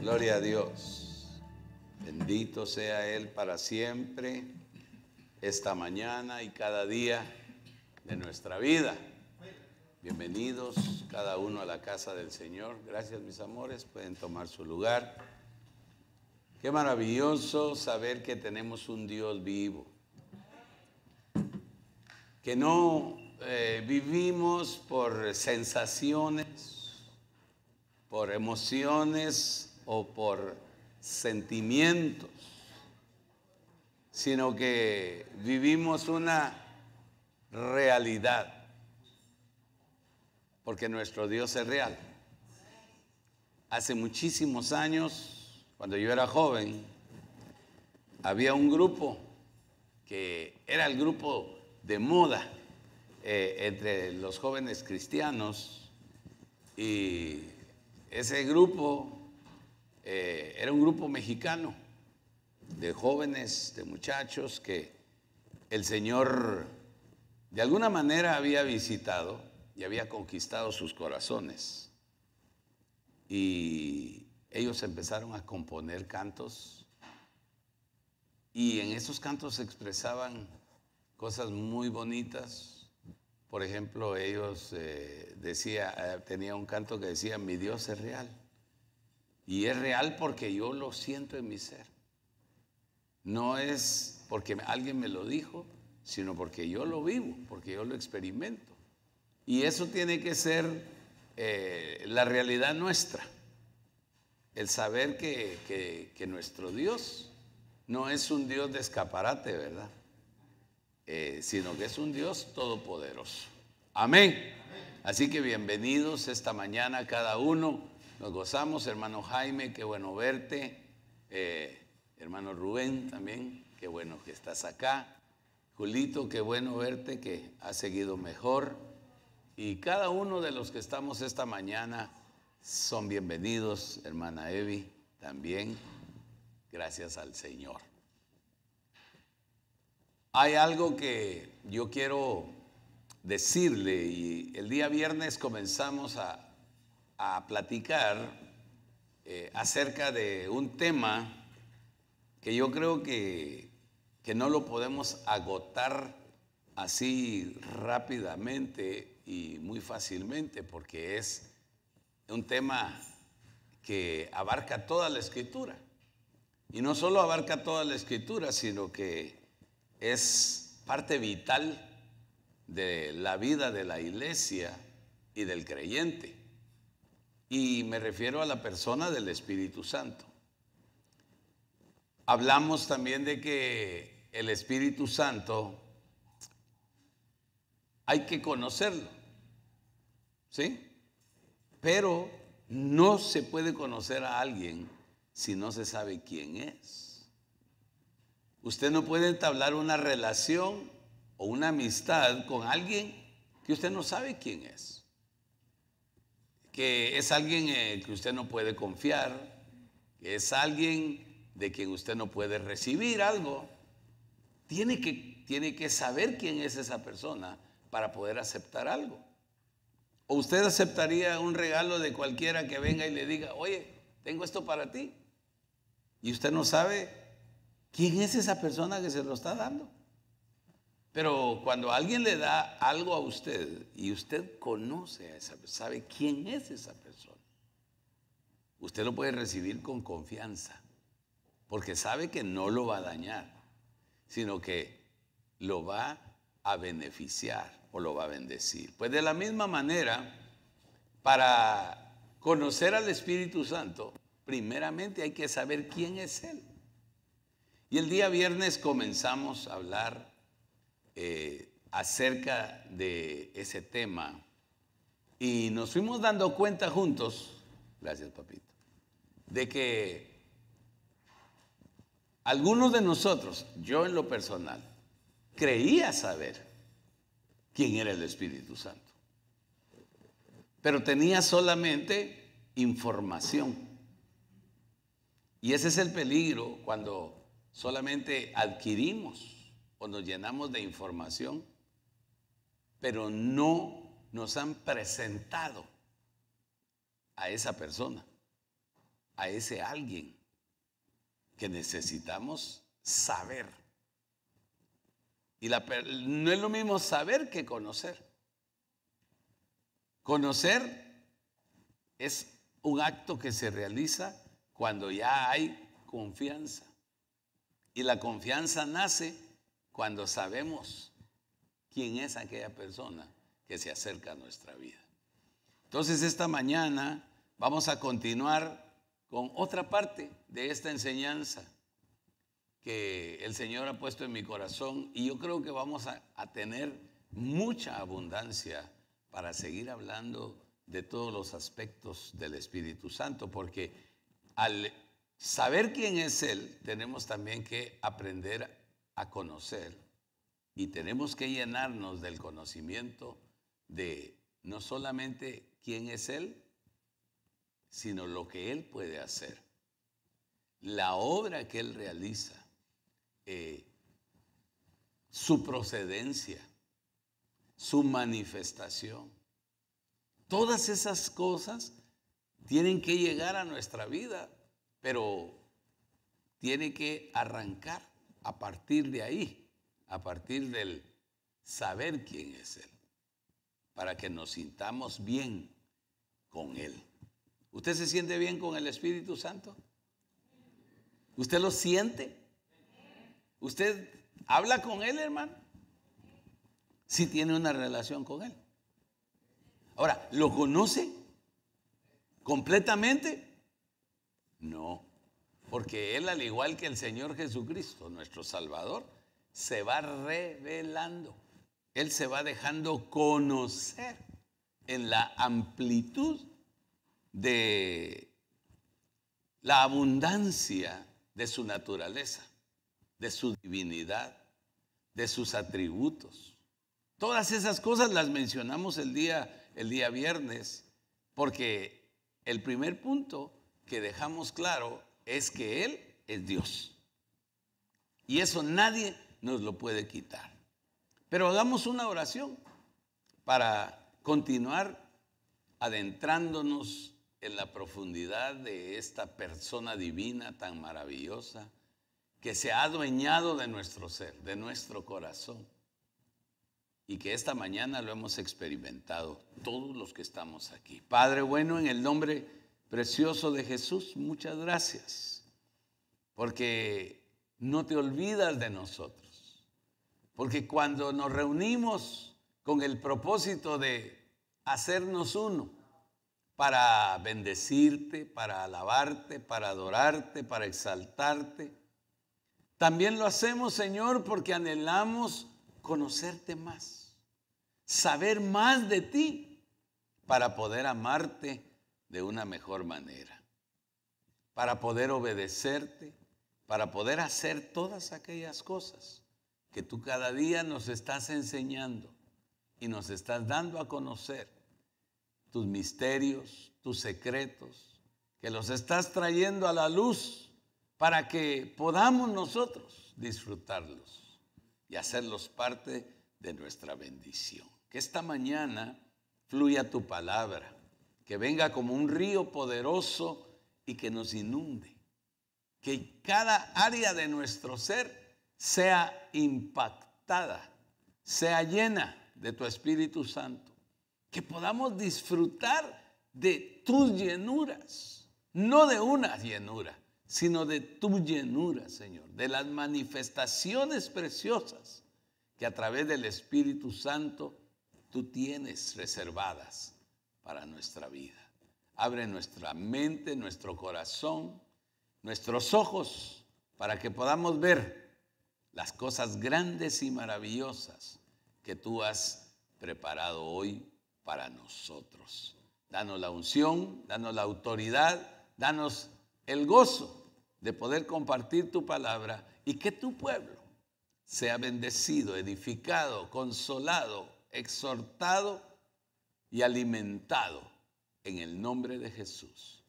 Gloria a Dios. Bendito sea Él para siempre, esta mañana y cada día de nuestra vida. Bienvenidos cada uno a la casa del Señor. Gracias mis amores, pueden tomar su lugar. Qué maravilloso saber que tenemos un Dios vivo. Que no eh, vivimos por sensaciones, por emociones o por sentimientos, sino que vivimos una realidad, porque nuestro Dios es real. Hace muchísimos años, cuando yo era joven, había un grupo que era el grupo de moda eh, entre los jóvenes cristianos y ese grupo eh, era un grupo mexicano de jóvenes, de muchachos que el Señor de alguna manera había visitado y había conquistado sus corazones. Y ellos empezaron a componer cantos y en esos cantos expresaban cosas muy bonitas. Por ejemplo, ellos eh, decía, eh, tenía un canto que decía, mi Dios es real. Y es real porque yo lo siento en mi ser. No es porque alguien me lo dijo, sino porque yo lo vivo, porque yo lo experimento. Y eso tiene que ser eh, la realidad nuestra. El saber que, que, nuestro Dios no es un Dios de escaparate, ¿verdad? Eh, sino que es un Dios todopoderoso. Amén. Así que bienvenidos esta mañana cada uno. Nos gozamos, hermano Jaime, qué bueno verte. Eh, hermano Rubén también, qué bueno que estás acá. Julito, qué bueno verte, que has seguido mejor. Y cada uno de los que estamos esta mañana son bienvenidos, hermana Evi, también. Gracias al Señor. Hay algo que yo quiero decirle y el día viernes comenzamos a, platicar eh, acerca de un tema que yo creo que, que no lo podemos agotar así rápidamente y muy fácilmente porque es un tema que abarca toda la escritura. Y no solo abarca toda la escritura, sino que es parte vital de la vida de la iglesia y del creyente. Y me refiero a la persona del Espíritu Santo. Hablamos también de que el Espíritu Santo hay que conocerlo, ¿sí? Pero no se puede conocer a alguien si no se sabe quién es. Usted no puede entablar una relación o una amistad con alguien que usted no sabe quién es. Que es alguien eh, que usted no puede confiar, que es alguien de quien usted no puede recibir algo. Tiene que, tiene que saber quién es esa persona para poder aceptar algo. ¿O usted aceptaría un regalo de cualquiera que venga y le diga, oye, tengo esto para ti? Y usted no sabe ¿Quién es esa persona que se lo está dando? Pero cuando alguien le da algo a usted y usted conoce a esa persona, sabe quién es esa persona, usted lo puede recibir con confianza, porque sabe que no lo va a dañar, sino que lo va a beneficiar o lo va a bendecir. Pues de la misma manera, para conocer al Espíritu Santo, primeramente hay que saber quién es Él. Y el día viernes comenzamos a hablar eh, acerca de ese tema y nos fuimos dando cuenta juntos, gracias papito, de que algunos de nosotros, yo en lo personal, creía saber quién era el Espíritu Santo, pero tenía solamente información. Y ese es el peligro cuando solamente adquirimos o nos llenamos de información, pero no nos han presentado a esa persona. a ese alguien que necesitamos saber. Y no es lo mismo saber que conocer. Conocer es un acto que se realiza cuando ya hay confianza. Y la confianza nace cuando sabemos quién es aquella persona que se acerca a nuestra vida. Entonces esta mañana vamos a continuar con otra parte de esta enseñanza que el Señor ha puesto en mi corazón y yo creo que vamos a, tener mucha abundancia para seguir hablando de todos los aspectos del Espíritu Santo, porque al saber quién es Él, tenemos también que aprender a conocer y tenemos que llenarnos del conocimiento de no solamente quién es Él, sino lo que Él puede hacer, la obra que Él realiza, eh, su procedencia, su manifestación. Todas esas cosas tienen que llegar a nuestra vida, pero tiene que arrancar a partir de ahí, a partir del saber quién es Él, para que nos sintamos bien con Él. ¿Usted se siente bien con el Espíritu Santo? ¿Usted lo siente? ¿Usted habla con Él, hermano? Si tiene una relación con Él. Ahora, ¿lo conoce completamente? No, porque Él, al igual que el Señor Jesucristo, nuestro Salvador, se va revelando. Él se va dejando conocer en la amplitud de la abundancia de su naturaleza, de su divinidad, de sus atributos. Todas esas cosas las mencionamos el día, el día viernes, porque el primer punto que dejamos claro es que Él es Dios. Y eso nadie nos lo puede quitar. Pero hagamos una oración para continuar adentrándonos en la profundidad de esta persona divina tan maravillosa que se ha adueñado de nuestro ser, de nuestro corazón. Y que esta mañana lo hemos experimentado todos los que estamos aquí. Padre bueno, en el nombre precioso de Jesús, muchas gracias. Porque no te olvidas de nosotros. Porque cuando nos reunimos con el propósito de hacernos uno, para bendecirte, para alabarte, para adorarte, para exaltarte. También lo hacemos, Señor, porque anhelamos conocerte más, saber más de ti, para poder amarte de una mejor manera, para poder obedecerte, para poder hacer todas aquellas cosas que tú cada día nos estás enseñando y nos estás dando a conocer. Tus misterios, tus secretos, que los estás trayendo a la luz para que podamos nosotros disfrutarlos y hacerlos parte de nuestra bendición. Que esta mañana fluya tu palabra, que venga como un río poderoso y que nos inunde. Que cada área de nuestro ser sea impactada, sea llena de tu Espíritu Santo que podamos disfrutar de tus llenuras, no de una llenura, sino de tu llenura, Señor, de las manifestaciones preciosas que a través del Espíritu Santo tú tienes reservadas para nuestra vida. Abre nuestra mente, nuestro corazón, nuestros ojos, para que podamos ver las cosas grandes y maravillosas que tú has preparado hoy para nosotros. Danos la unción, danos la autoridad, danos el gozo de poder compartir tu palabra y que tu pueblo sea bendecido, edificado, consolado, exhortado y alimentado en el nombre de Jesús.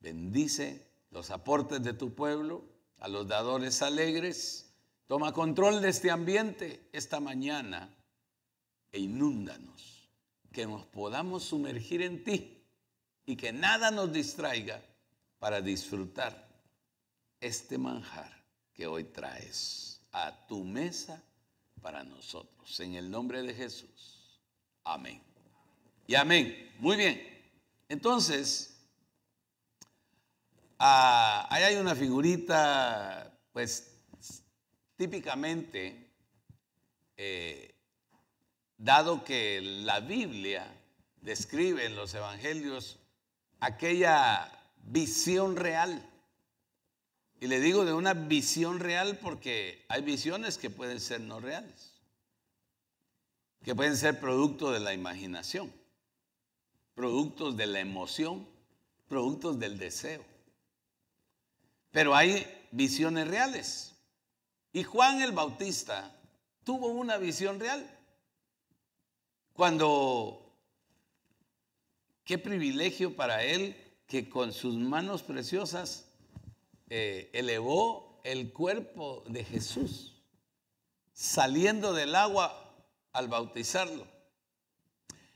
Bendice los aportes de tu pueblo, a los dadores alegres. Toma control de este ambiente esta mañana e inúndanos que nos podamos sumergir en ti y que nada nos distraiga para disfrutar este manjar que hoy traes a tu mesa para nosotros. En el nombre de Jesús. Amén. Y amén. Muy bien. Entonces, ah, ahí hay una figurita, pues típicamente, eh, dado que la Biblia describe en los evangelios aquella visión real. Y le digo de una visión real porque hay visiones que pueden ser no reales, que pueden ser producto de la imaginación, productos de la emoción, productos del deseo. Pero hay visiones reales. Y Juan el Bautista tuvo una visión real. Cuando, qué privilegio para él que con sus manos preciosas eh, elevó el cuerpo de Jesús, saliendo del agua al bautizarlo.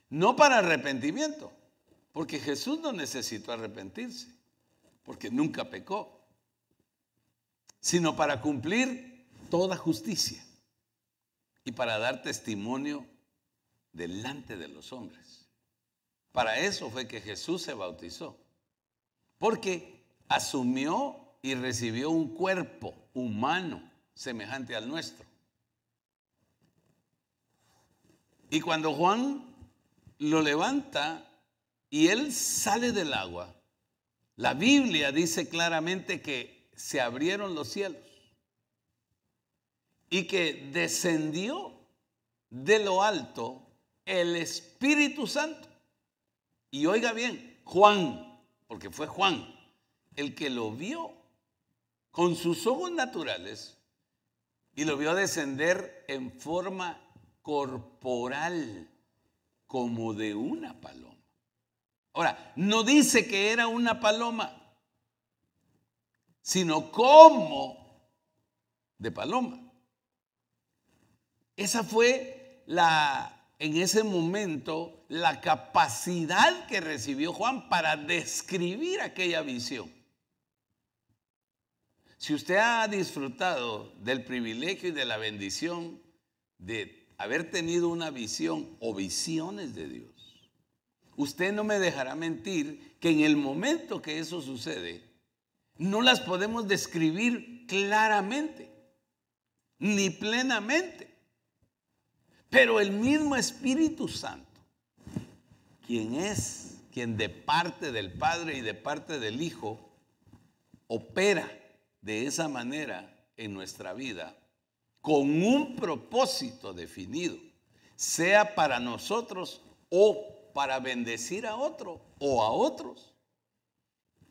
No para arrepentimiento, porque Jesús no necesitó arrepentirse, porque nunca pecó, sino para cumplir toda justicia y para dar testimonio delante de los hombres. Para eso fue que Jesús se bautizó porque asumió y recibió un cuerpo humano semejante al nuestro. Y cuando Juan lo levanta y él sale del agua, la Biblia dice claramente que se abrieron los cielos y que descendió de lo alto el Espíritu Santo. Y oiga bien, Juan porque fue Juan el que lo vio con sus ojos naturales y lo vio descender en forma corporal como de una paloma. Ahora, no dice que era una paloma, sino como de paloma. Esa fue la en ese momento la capacidad que recibió Juan para describir aquella visión. Si usted ha disfrutado del privilegio y de la bendición de haber tenido una visión o visiones de Dios, usted no me dejará mentir que en el momento que eso sucede, no las podemos describir claramente, ni plenamente. Pero el mismo Espíritu Santo, quien es, quien de parte del Padre y de parte del Hijo, opera de esa manera en nuestra vida, con un propósito definido, sea para nosotros o para bendecir a otro o a otros.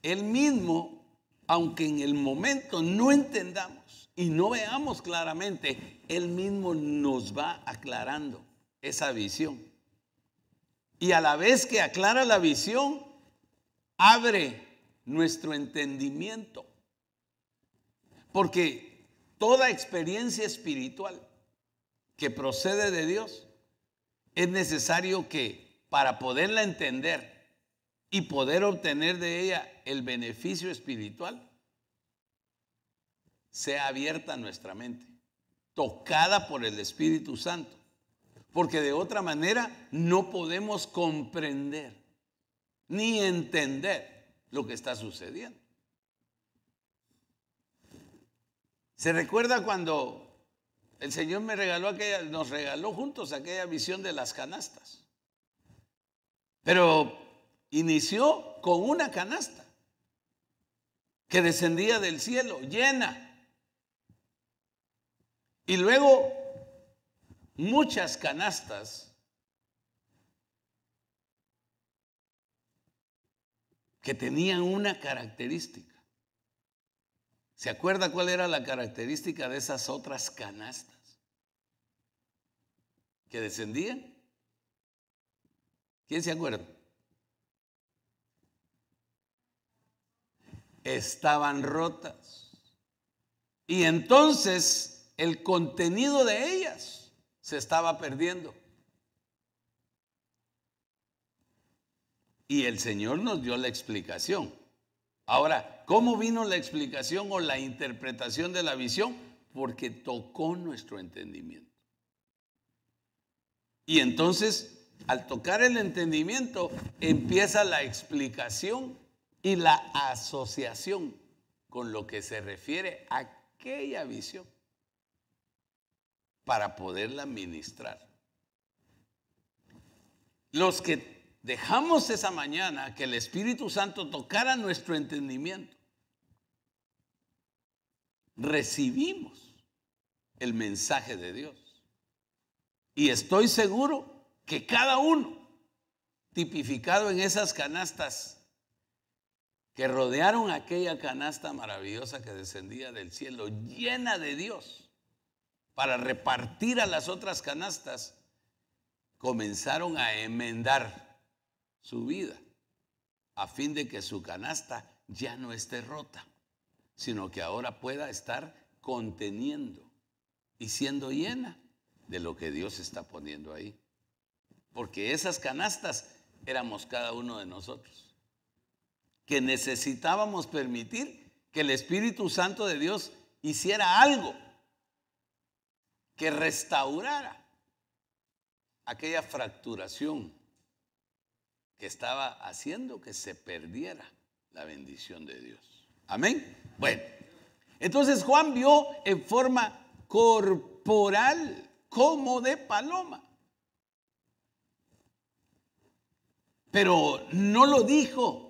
Él mismo, aunque en el momento no entendamos y no veamos claramente, él mismo nos va aclarando esa visión. Y a la vez que aclara la visión, abre nuestro entendimiento. Porque toda experiencia espiritual que procede de Dios, es necesario que para poderla entender y poder obtener de ella el beneficio espiritual, sea abierta nuestra mente tocada por el Espíritu Santo. Porque de otra manera no podemos comprender ni entender lo que está sucediendo. ¿Se recuerda cuando el Señor nos regaló juntos aquella visión de las canastas? Pero inició con una canasta que descendía del cielo, llena y luego muchas canastas que tenían una característica. ¿Se acuerda cuál era la característica de esas otras canastas? Que descendían. ¿Quién se acuerda? Estaban rotas. Y entonces el contenido de ellas se estaba perdiendo. Y el Señor nos dio la explicación. Ahora, ¿cómo vino la explicación o la interpretación de la visión? Porque tocó nuestro entendimiento. Y entonces, al tocar el entendimiento, empieza la explicación y la asociación con lo que se refiere a aquella visión para poderla administrar. Los que dejamos esa mañana que el Espíritu Santo tocara nuestro entendimiento, recibimos el mensaje de Dios. Y estoy seguro que cada uno, tipificado en esas canastas que rodearon aquella canasta maravillosa que descendía del cielo, llena de Dios, para repartir a las otras canastas, comenzaron a enmendar su vida a fin de que su canasta ya no esté rota, sino que ahora pueda estar conteniendo y siendo llena de lo que Dios está poniendo ahí. Porque esas canastas éramos cada uno de nosotros, que necesitábamos permitir que el Espíritu Santo de Dios hiciera algo que restaurara aquella fracturación estaba haciendo que se perdiera la bendición de Dios. Amén. Bueno, entonces Juan vio en forma corporal como de paloma. Pero no lo dijo.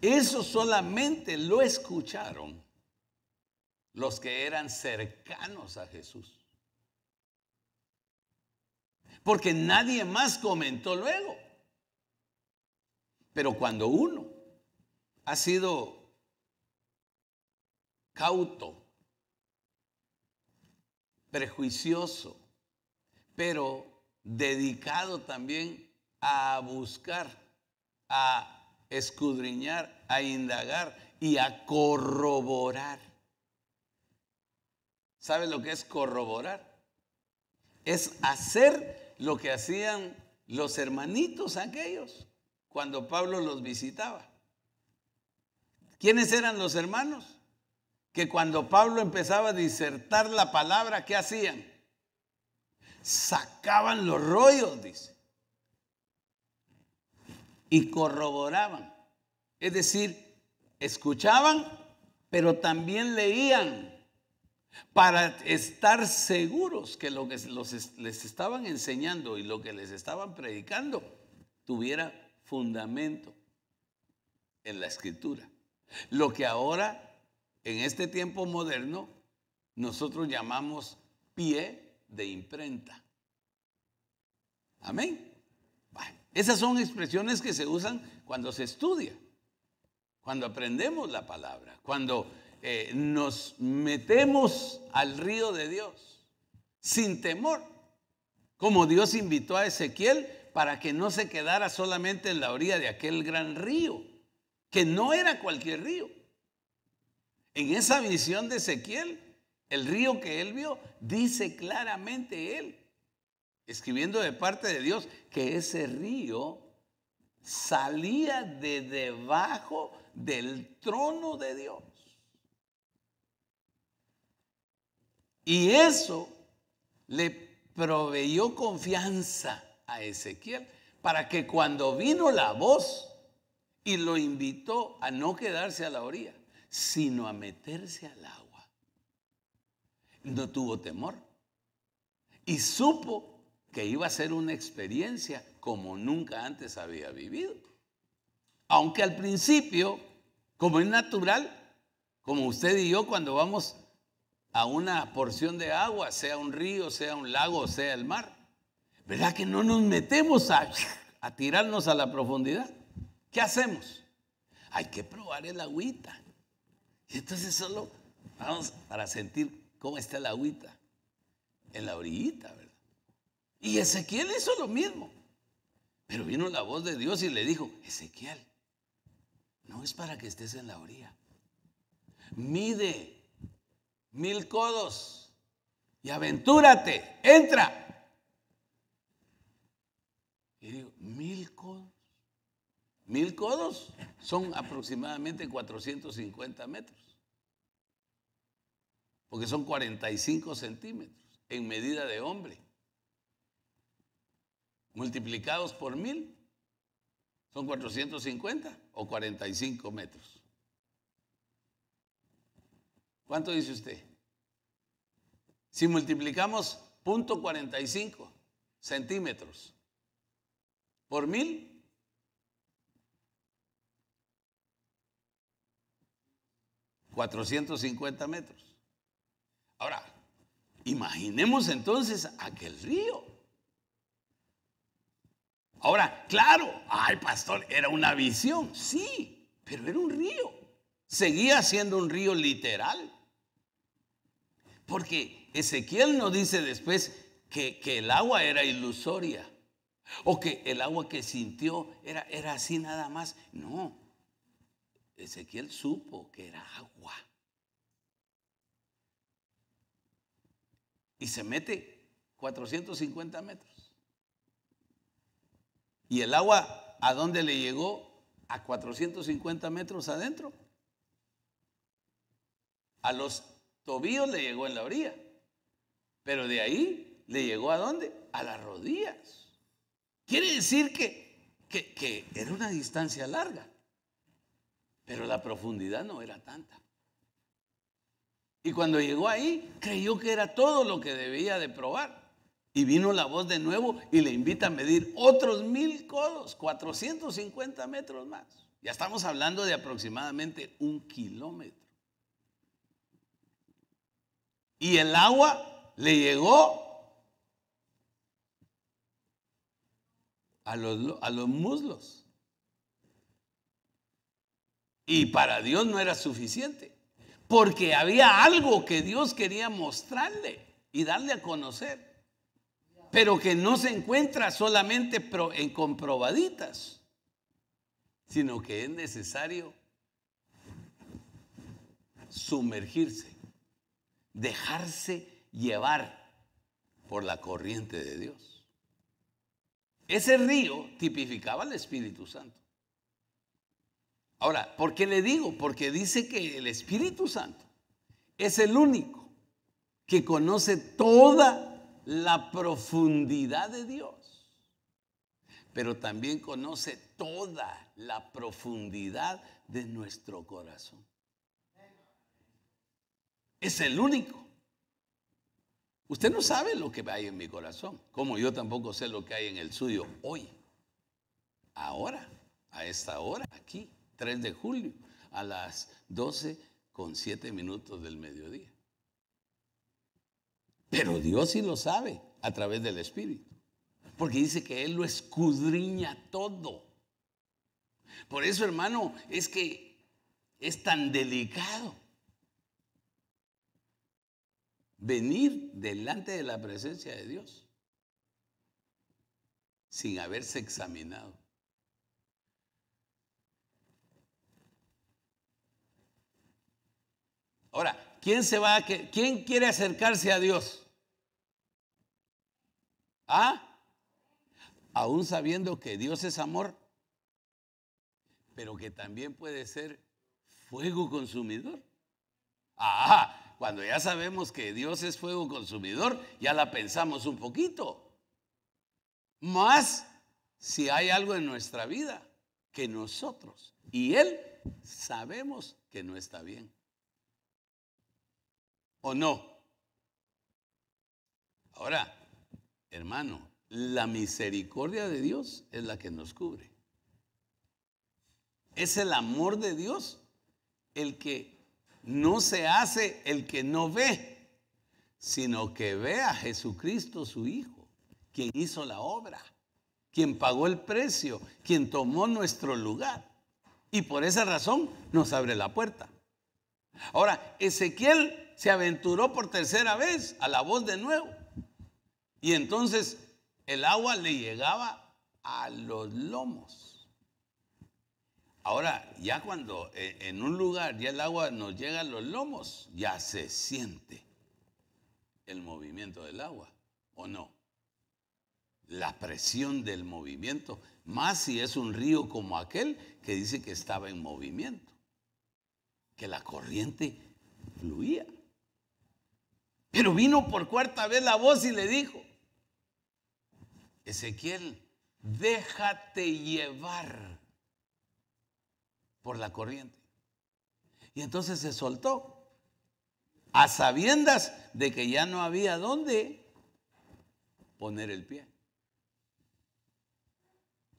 Eso solamente lo escucharon los que eran cercanos a Jesús. Porque nadie más comentó luego. Pero cuando uno ha sido cauto, prejuicioso, pero dedicado también a buscar, a escudriñar, a indagar y a corroborar. ¿Sabe lo que es corroborar? Es hacer lo que hacían los hermanitos aquellos cuando Pablo los visitaba. ¿Quiénes eran los hermanos? que cuando Pablo empezaba a disertar la palabra, ¿qué hacían? Sacaban los rollos, dice. Y corroboraban. Es decir, escuchaban, pero también leían para estar seguros que lo que les estaban enseñando y lo que les estaban predicando tuviera fundamento en la escritura. Lo que ahora en este tiempo moderno nosotros llamamos pie de imprenta. Amén. esas son expresiones que se usan cuando se estudia, cuando aprendemos la palabra, cuando eh, nos metemos al río de Dios sin temor, como Dios invitó a Ezequiel para que no se quedara solamente en la orilla de aquel gran río, que no era cualquier río en esa visión de Ezequiel, el río que él vio, dice claramente él, escribiendo de parte de Dios, que ese río salía de debajo del trono de Dios. Y eso le proveyó confianza a Ezequiel para que cuando vino la voz y lo invitó a no quedarse a la orilla, sino a meterse al agua. No tuvo temor y supo que iba a ser una experiencia como nunca antes había vivido. Aunque al principio, como es natural, como usted y yo cuando vamos a una porción de agua, sea un río, sea un lago, sea el mar, ¿verdad que no nos metemos a, tirarnos a la profundidad? ¿Qué hacemos? Hay que probar el agüita. Y entonces solo vamos para sentir cómo está el agüita en la orillita, ¿verdad? Y Ezequiel hizo lo mismo. Pero vino la voz de Dios y le dijo, Ezequiel, no es para que estés en la orilla. Mide mil codos y aventúrate, entra. Y digo, mil codos, Mil codos son aproximadamente 450 metros. Porque son 45 centímetros en medida de hombre. Multiplicados por mil son 450 o 45 metros. ¿Cuánto dice usted? Si multiplicamos punto 45 centímetros por mil, ¿450 metros? Ahora, imaginemos entonces aquel río. Ahora, claro, ay pastor, era una visión, sí, pero era un río. Seguía siendo un río literal. Porque Ezequiel nos dice después que, que, el agua era ilusoria o que el agua que sintió era, era así nada más. No, Ezequiel supo que era agua. Y se mete 450 metros. ¿Y el agua a dónde le llegó? A 450 metros adentro. A los tobillos le llegó en la orilla. Pero de ahí le llegó a dónde? A las rodillas. Quiere decir que, que, que era una distancia larga. Pero la profundidad no era tanta. Y cuando llegó ahí, creyó que era todo lo que debía de probar. Y vino la voz de nuevo y le invita a medir otros mil codos, 450 metros más. Ya estamos hablando de aproximadamente un kilómetro. Y el agua le llegó a los, a los muslos. Y para Dios no era suficiente, porque había algo que Dios quería mostrarle y darle a conocer pero que no se encuentra solamente en comprobaditas, sino que es necesario sumergirse, dejarse llevar por la corriente de Dios. Ese río tipificaba al Espíritu Santo. Ahora, ¿por qué le digo? Porque dice que el Espíritu Santo es el único que conoce toda la profundidad de Dios, pero también conoce toda la profundidad de nuestro corazón. Es el único. Usted no sabe lo que hay en mi corazón, como yo tampoco sé lo que hay en el suyo hoy, ahora, a esta hora, aquí, 3 de julio, a las 12 con 7 minutos del mediodía. Pero Dios sí lo sabe a través del Espíritu. Porque dice que Él lo escudriña todo. Por eso, hermano, es que es tan delicado venir delante de la presencia de Dios sin haberse examinado. Ahora, ¿quién se va a quién quiere acercarse a Dios? ¿Ah? Aún sabiendo que Dios es amor, pero que también puede ser fuego consumidor. Ah, cuando ya sabemos que Dios es fuego consumidor, ya la pensamos un poquito. Más si hay algo en nuestra vida que nosotros y Él sabemos que no está bien. ¿O no? Ahora, Hermano, la misericordia de Dios es la que nos cubre. Es el amor de Dios el que no se hace el que no ve, sino que ve a Jesucristo su Hijo, quien hizo la obra, quien pagó el precio, quien tomó nuestro lugar. Y por esa razón nos abre la puerta. Ahora, Ezequiel se aventuró por tercera vez a la voz de nuevo. Y entonces el agua le llegaba a los lomos. Ahora, ya cuando eh, en un lugar ya el agua nos llega a los lomos, ya se siente el movimiento del agua, ¿o no? la presión del movimiento, más si es un río como aquel que dice que estaba en movimiento, que la corriente fluía. Pero vino por cuarta vez la voz y le dijo, Ezequiel, déjate llevar por la corriente. Y entonces se soltó, a sabiendas de que ya no había dónde poner el pie.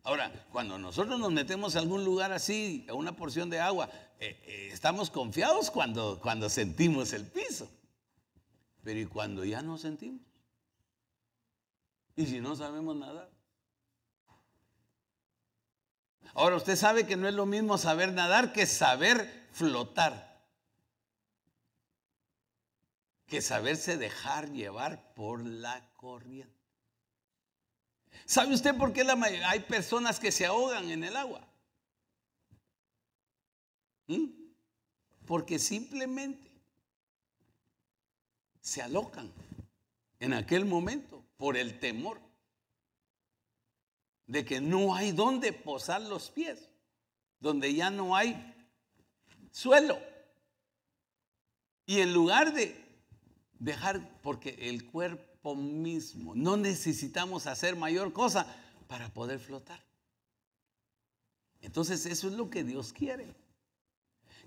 Ahora, cuando nosotros nos metemos a algún lugar así, a una porción de agua, eh, eh, estamos confiados cuando, cuando sentimos el piso. Pero ¿y cuando ya no sentimos? ¿Y si no sabemos nadar? Ahora, usted sabe que no es lo mismo saber nadar que saber flotar. Que saberse dejar llevar por la corriente. ¿Sabe usted por qué la hay personas que se ahogan en el agua? ¿Mm? Porque simplemente se alocan en aquel momento por el temor de que no hay donde posar los pies, donde ya no hay suelo. Y en lugar de dejar, porque el cuerpo mismo, no necesitamos hacer mayor cosa para poder flotar. Entonces eso es lo que Dios quiere.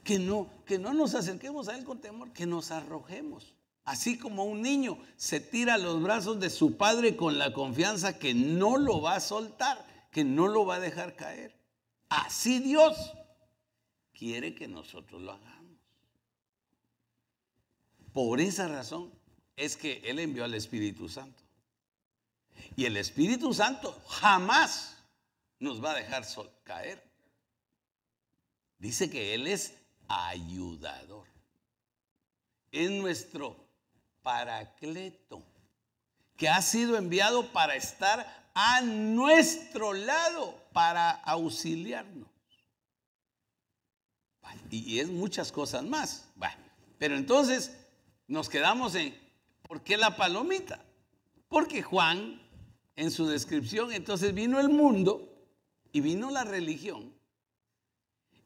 Que no, que no nos acerquemos a Él con temor, que nos arrojemos. Así como un niño se tira a los brazos de su padre con la confianza que no lo va a soltar, que no lo va a dejar caer. Así Dios quiere que nosotros lo hagamos. Por esa razón es que Él envió al Espíritu Santo. Y el Espíritu Santo jamás nos va a dejar caer. Dice que Él es ayudador. Es nuestro paracleto, que ha sido enviado para estar a nuestro lado, para auxiliarnos. Y es muchas cosas más. Pero entonces nos quedamos en, ¿por qué la palomita? Porque Juan, en su descripción, entonces vino el mundo y vino la religión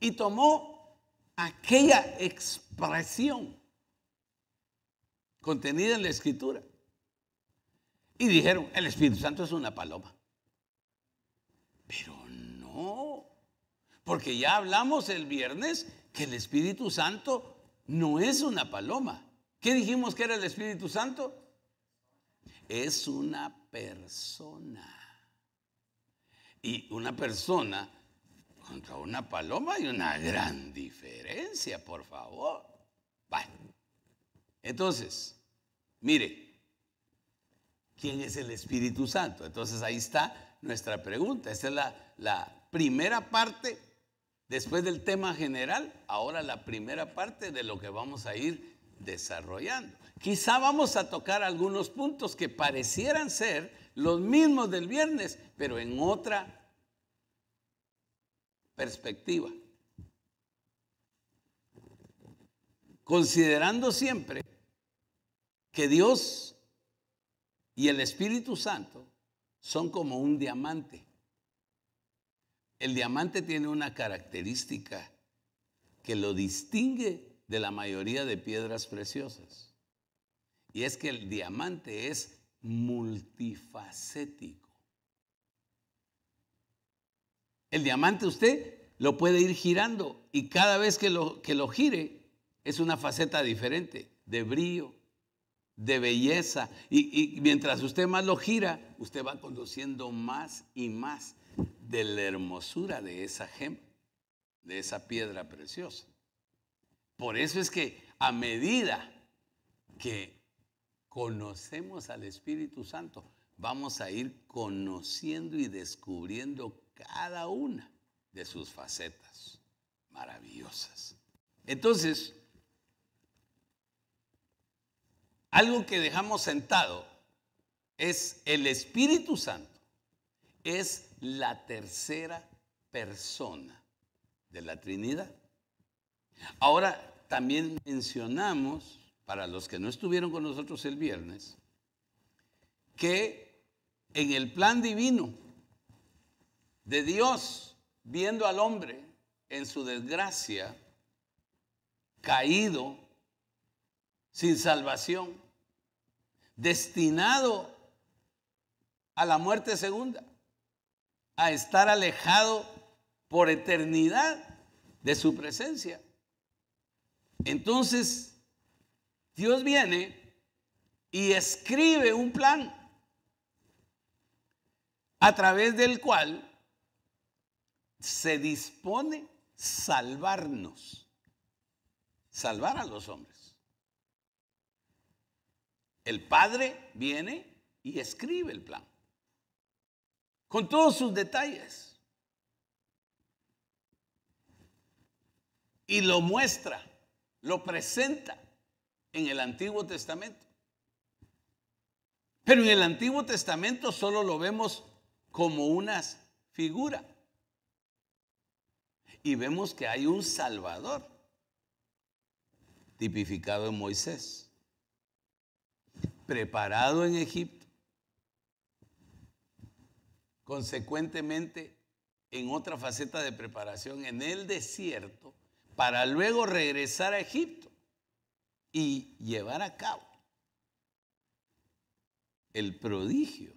y tomó aquella expresión contenida en la escritura. Y dijeron, el Espíritu Santo es una paloma. Pero no, porque ya hablamos el viernes que el Espíritu Santo no es una paloma. ¿Qué dijimos que era el Espíritu Santo? Es una persona. Y una persona contra una paloma hay una gran diferencia, por favor. Bueno, entonces, mire, ¿quién es el Espíritu Santo? Entonces ahí está nuestra pregunta. Esta es la, la primera parte, después del tema general, ahora la primera parte de lo que vamos a ir desarrollando. Quizá vamos a tocar algunos puntos que parecieran ser los mismos del viernes, pero en otra perspectiva. Considerando siempre que Dios y el Espíritu Santo son como un diamante. El diamante tiene una característica que lo distingue de la mayoría de piedras preciosas. Y es que el diamante es multifacético. El diamante usted lo puede ir girando y cada vez que lo, que lo gire es una faceta diferente de brillo, de belleza. Y, mientras usted más lo gira, usted va conociendo más y más de la hermosura de esa gem, de esa piedra preciosa. Por eso es que a medida que conocemos al Espíritu Santo, vamos a ir conociendo y descubriendo cada una de sus facetas maravillosas. Entonces, algo que dejamos sentado es el Espíritu Santo, es la tercera persona de la Trinidad. Ahora, también mencionamos, para los que no estuvieron con nosotros el viernes, que en el plan divino de Dios, viendo al hombre en su desgracia, caído, sin salvación, destinado a la muerte segunda, a estar alejado por eternidad de su presencia. Entonces, Dios viene y escribe un plan a través del cual se dispone salvarnos, salvar a los hombres. El Padre viene y escribe el plan, con todos sus detalles, y lo muestra, lo presenta en el Antiguo Testamento. Pero en el Antiguo Testamento solo lo vemos como una figura. Y vemos que hay un Salvador tipificado en Moisés, preparado en Egipto, consecuentemente en otra faceta de preparación en el desierto, para luego regresar a Egipto y llevar a cabo el prodigio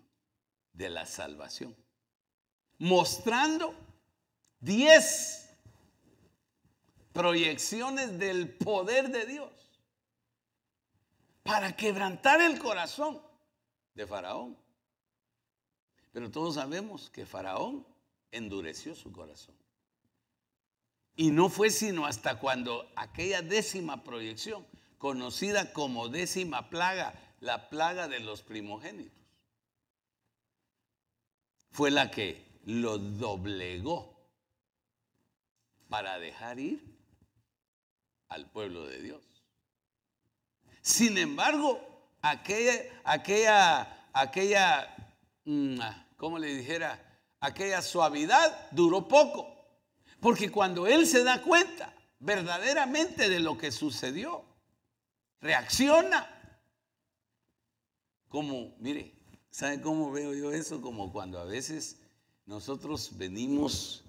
de la salvación, mostrando diez proyecciones del poder de Dios para quebrantar el corazón de Faraón. Pero todos sabemos que Faraón endureció su corazón. Y no fue sino hasta cuando aquella décima proyección, conocida como décima plaga, la plaga de los primogénitos, fue la que lo doblegó para dejar ir al pueblo de Dios. Sin embargo, aquella, aquella, aquella, mm, ¿cómo le dijera? Aquella suavidad duró poco. Porque cuando él se da cuenta verdaderamente de lo que sucedió, reacciona. Como, mire, ¿sabe cómo veo yo eso? Como cuando a veces nosotros venimos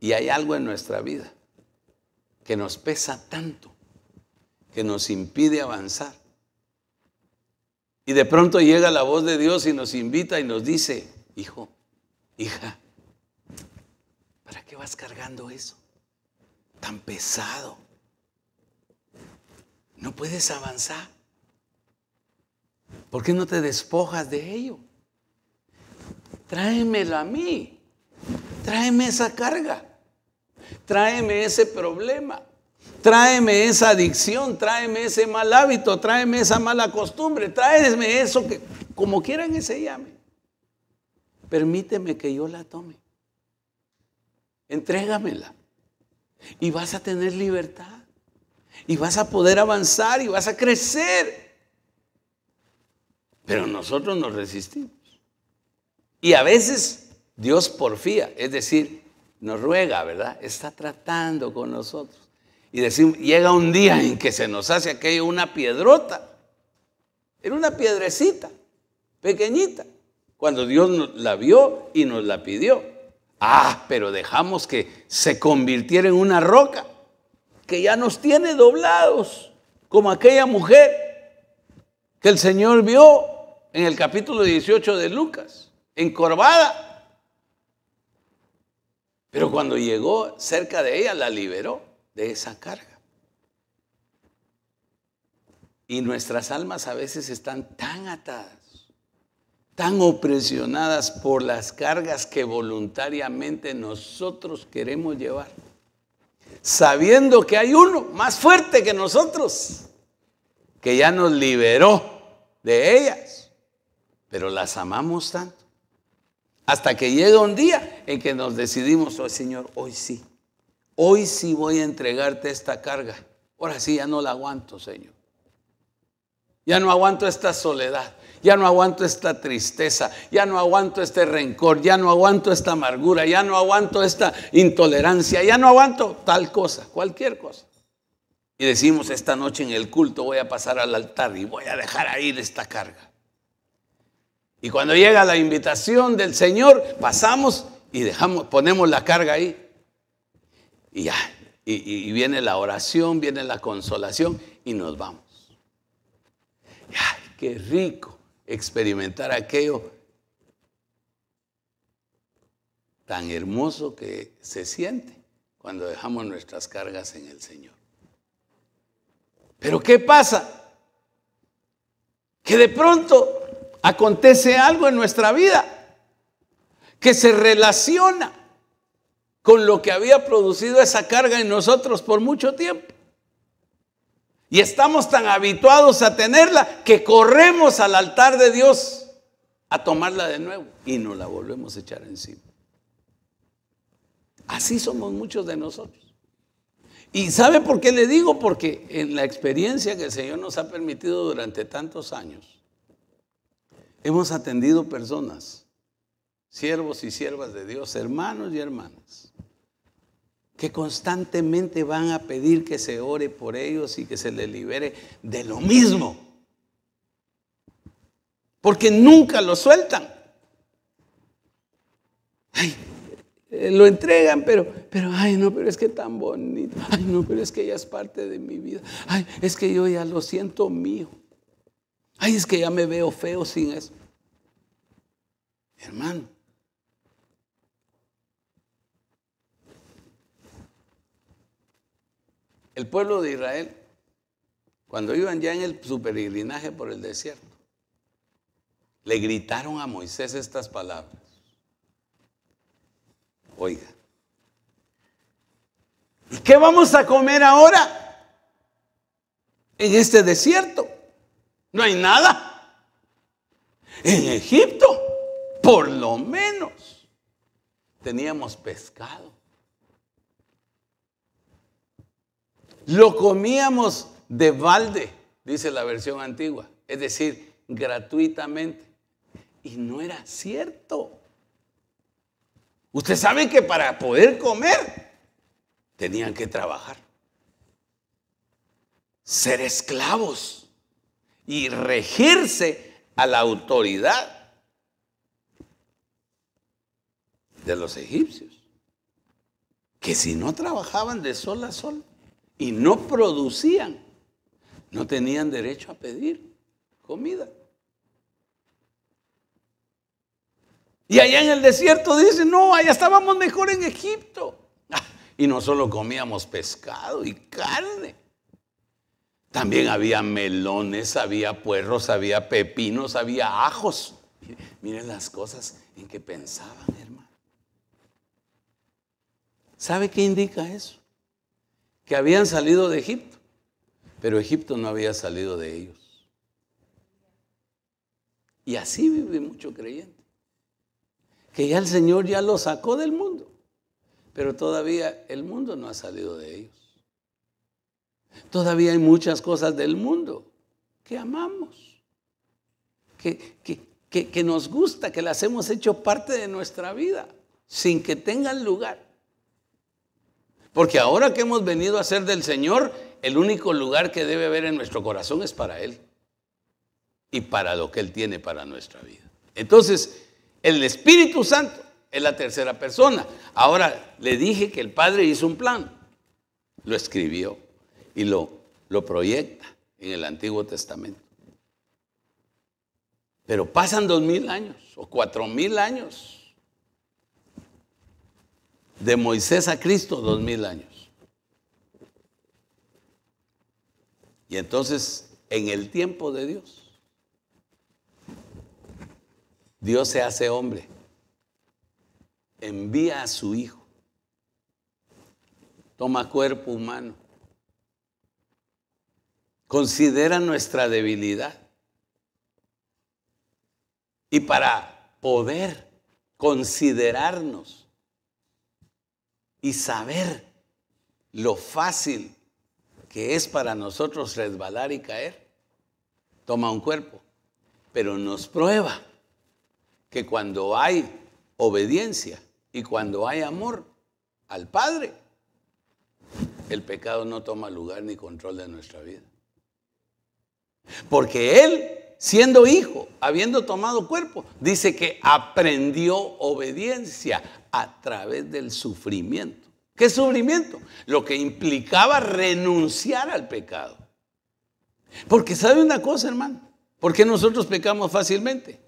y hay algo en nuestra vida que nos pesa tanto, que nos impide avanzar. Y de pronto llega la voz de Dios y nos invita y nos dice, hijo, hija, ¿para qué vas cargando eso? Tan pesado. No puedes avanzar. ¿Por qué no te despojas de ello? Tráemelo a mí. Tráeme esa carga tráeme ese problema, tráeme esa adicción, tráeme ese mal hábito, tráeme esa mala costumbre, tráeme eso que como quieran que se llame. Permíteme que yo la tome. Entrégamela. Y vas a tener libertad. Y vas a poder avanzar y vas a crecer. Pero nosotros nos resistimos. Y a veces Dios porfía, es decir, nos ruega, ¿verdad? Está tratando con nosotros. Y decimos, llega un día en que se nos hace aquello una piedrota. Era una piedrecita, pequeñita. Cuando Dios la vio y nos la pidió. Ah, pero dejamos que se convirtiera en una roca que ya nos tiene doblados, como aquella mujer que el Señor vio en el capítulo 18 de Lucas, encorvada pero cuando llegó cerca de ella, la liberó de esa carga. Y nuestras almas a veces están tan atadas, tan opresionadas por las cargas que voluntariamente nosotros queremos llevar, sabiendo que hay uno más fuerte que nosotros, que ya nos liberó de ellas, pero las amamos tanto. Hasta que llega un día en que nos decidimos, oh Señor, hoy sí, hoy sí voy a entregarte esta carga. Ahora sí, ya no la aguanto, Señor. Ya no aguanto esta soledad, ya no aguanto esta tristeza, ya no aguanto este rencor, ya no aguanto esta amargura, ya no aguanto esta intolerancia, ya no aguanto tal cosa, cualquier cosa. Y decimos, esta noche en el culto voy a pasar al altar y voy a dejar ahí esta carga. Y cuando llega la invitación del Señor, pasamos y dejamos, ponemos la carga ahí. Y ya, y, viene la oración, viene la consolación y nos vamos. Ay, qué rico experimentar aquello tan hermoso que se siente cuando dejamos nuestras cargas en el Señor. Pero ¿qué pasa? Que de pronto acontece algo en nuestra vida que se relaciona con lo que había producido esa carga en nosotros por mucho tiempo. Y estamos tan habituados a tenerla que corremos al altar de Dios a tomarla de nuevo y nos la volvemos a echar encima. Así somos muchos de nosotros. ¿Y sabe por qué le digo? Porque en la experiencia que el Señor nos ha permitido durante tantos años, hemos atendido personas siervos y siervas de Dios, hermanos y hermanas, que constantemente van a pedir que se ore por ellos y que se les libere de lo mismo. Porque nunca lo sueltan. Ay, eh, lo entregan, pero, pero, ay, no, pero es que tan bonito. Ay, no, pero es que ya es parte de mi vida. Ay, es que yo ya lo siento mío. Ay, es que ya me veo feo sin eso. Hermano, El pueblo de Israel, cuando iban ya en el, su peregrinaje por el desierto, le gritaron a Moisés estas palabras. Oiga, ¿y qué vamos a comer ahora en este desierto? No hay nada. En Egipto, por lo menos, teníamos pescado. Lo comíamos de balde, dice la versión antigua, es decir, gratuitamente. Y no era cierto. Usted sabe que para poder comer tenían que trabajar, ser esclavos y regirse a la autoridad de los egipcios, que si no trabajaban de sol a sol, y no producían, no tenían derecho a pedir comida. Y allá en el desierto dicen, no, allá estábamos mejor en Egipto. Y no solo comíamos pescado y carne. También había melones, había puerros, había pepinos, había ajos. Miren las cosas en que pensaban, hermano. ¿Sabe qué indica eso? Que habían salido de Egipto, pero Egipto no había salido de ellos. Y así vive mucho creyente, que ya el Señor ya lo sacó del mundo, pero todavía el mundo no ha salido de ellos. Todavía hay muchas cosas del mundo que amamos, que, que, que nos gusta, que las hemos hecho parte de nuestra vida, sin que tengan lugar. Porque ahora que hemos venido a ser del Señor, el único lugar que debe haber en nuestro corazón es para Él y para lo que Él tiene para nuestra vida. Entonces, el Espíritu Santo es la tercera persona. Ahora le dije que el Padre hizo un plan, lo escribió y lo, lo proyecta en el Antiguo Testamento. Pero pasan dos mil años o cuatro mil años de Moisés a Cristo, dos mil años. Y entonces, en el tiempo de Dios, Dios se hace hombre, envía a su Hijo, toma cuerpo humano, considera nuestra debilidad y para poder considerarnos y saber lo fácil que es para nosotros resbalar y caer, toma un cuerpo, pero nos prueba que cuando hay obediencia y cuando hay amor al Padre, el pecado no toma lugar ni control de nuestra vida. Porque Él siendo hijo, habiendo tomado cuerpo, dice que aprendió obediencia a través del sufrimiento. ¿Qué sufrimiento? Lo que implicaba renunciar al pecado. Porque sabe una cosa, hermano, ¿por qué nosotros pecamos fácilmente?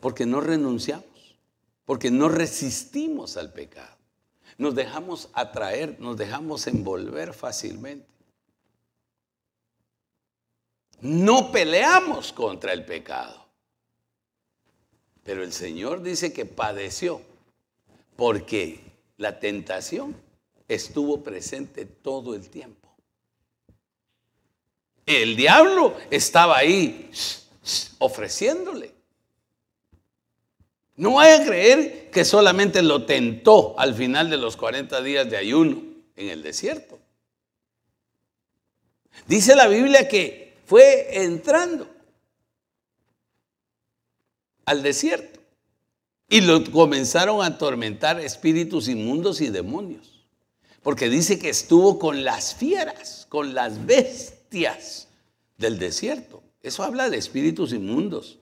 Porque no renunciamos, porque no resistimos al pecado. Nos dejamos atraer, nos dejamos envolver fácilmente. No peleamos contra el pecado. Pero el Señor dice que padeció porque la tentación estuvo presente todo el tiempo. El diablo estaba ahí ofreciéndole. No vaya a creer que solamente lo tentó al final de los 40 días de ayuno en el desierto. Dice la Biblia que fue entrando al desierto y lo comenzaron a atormentar espíritus inmundos y demonios. Porque dice que estuvo con las fieras, con las bestias del desierto. Eso habla de espíritus inmundos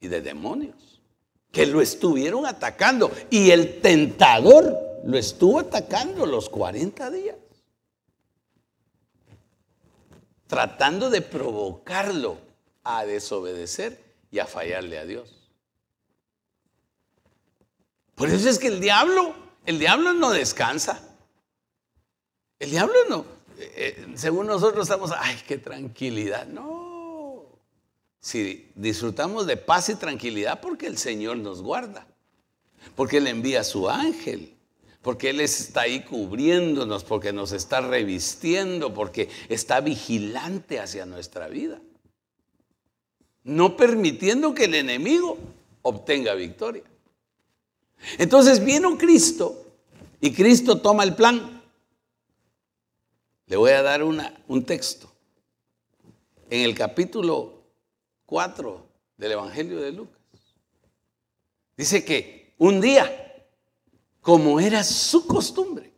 y de demonios que lo estuvieron atacando. Y el tentador lo estuvo atacando los 40 días. Tratando de provocarlo a desobedecer y a fallarle a Dios. Por eso es que el diablo, el diablo no descansa. El diablo no, eh, eh, según nosotros estamos, ay, qué tranquilidad. No. Si disfrutamos de paz y tranquilidad porque el Señor nos guarda, porque Él envía a su ángel, porque Él está ahí cubriéndonos, porque nos está revistiendo, porque está vigilante hacia nuestra vida. No permitiendo que el enemigo obtenga victoria. Entonces vino Cristo y Cristo toma el plan. Le voy a dar un texto. En el capítulo 4 del Evangelio de Lucas. Dice que un día, como era su costumbre,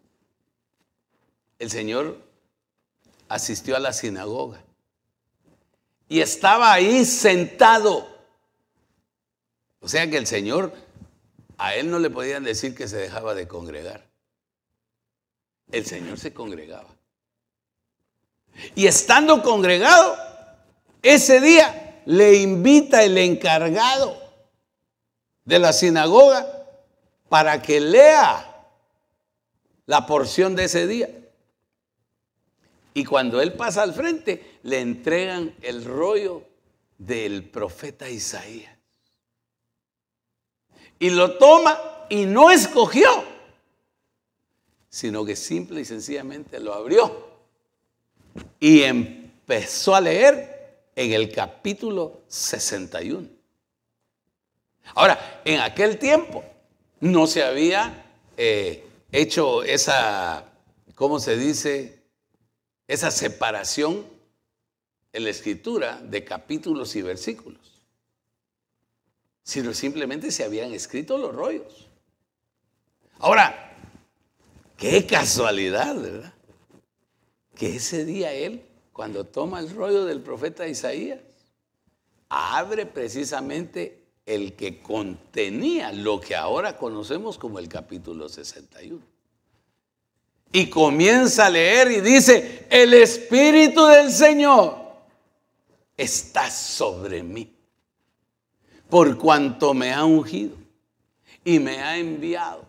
el Señor asistió a la sinagoga y estaba ahí sentado. O sea que el Señor a él no le podían decir que se dejaba de congregar. El Señor se congregaba. Y estando congregado, ese día le invita el encargado de la sinagoga para que lea la porción de ese día. Y cuando él pasa al frente, le entregan el rollo del profeta Isaías y lo toma y no escogió, sino que simple y sencillamente lo abrió y empezó a leer en el capítulo 61. Ahora, en aquel tiempo no se había eh, hecho esa, ¿cómo se dice? Esa separación en la escritura de capítulos y versículos sino simplemente se habían escrito los rollos. Ahora, qué casualidad, ¿verdad? Que ese día él, cuando toma el rollo del profeta Isaías, abre precisamente el que contenía lo que ahora conocemos como el capítulo 61. Y comienza a leer y dice, el Espíritu del Señor está sobre mí por cuanto me ha ungido y me ha enviado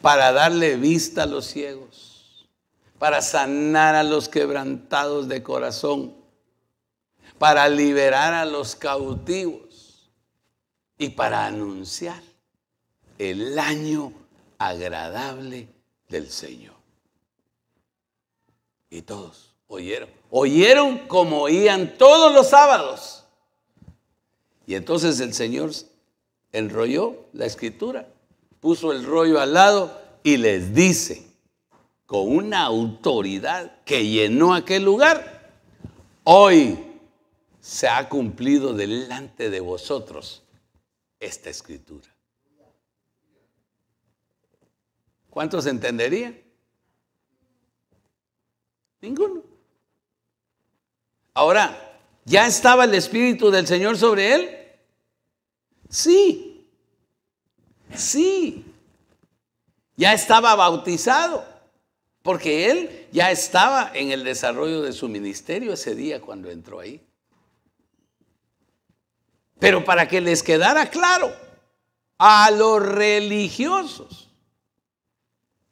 para darle vista a los ciegos, para sanar a los quebrantados de corazón, para liberar a los cautivos y para anunciar el año agradable del Señor. Y todos oyeron, oyeron como oían todos los sábados y entonces el Señor enrolló la escritura, puso el rollo al lado y les dice, con una autoridad que llenó aquel lugar, hoy se ha cumplido delante de vosotros esta escritura. ¿Cuántos entenderían? Ninguno. Ahora, ¿Ya estaba el Espíritu del Señor sobre él? Sí, sí. Ya estaba bautizado, porque él ya estaba en el desarrollo de su ministerio ese día cuando entró ahí. Pero para que les quedara claro a los religiosos,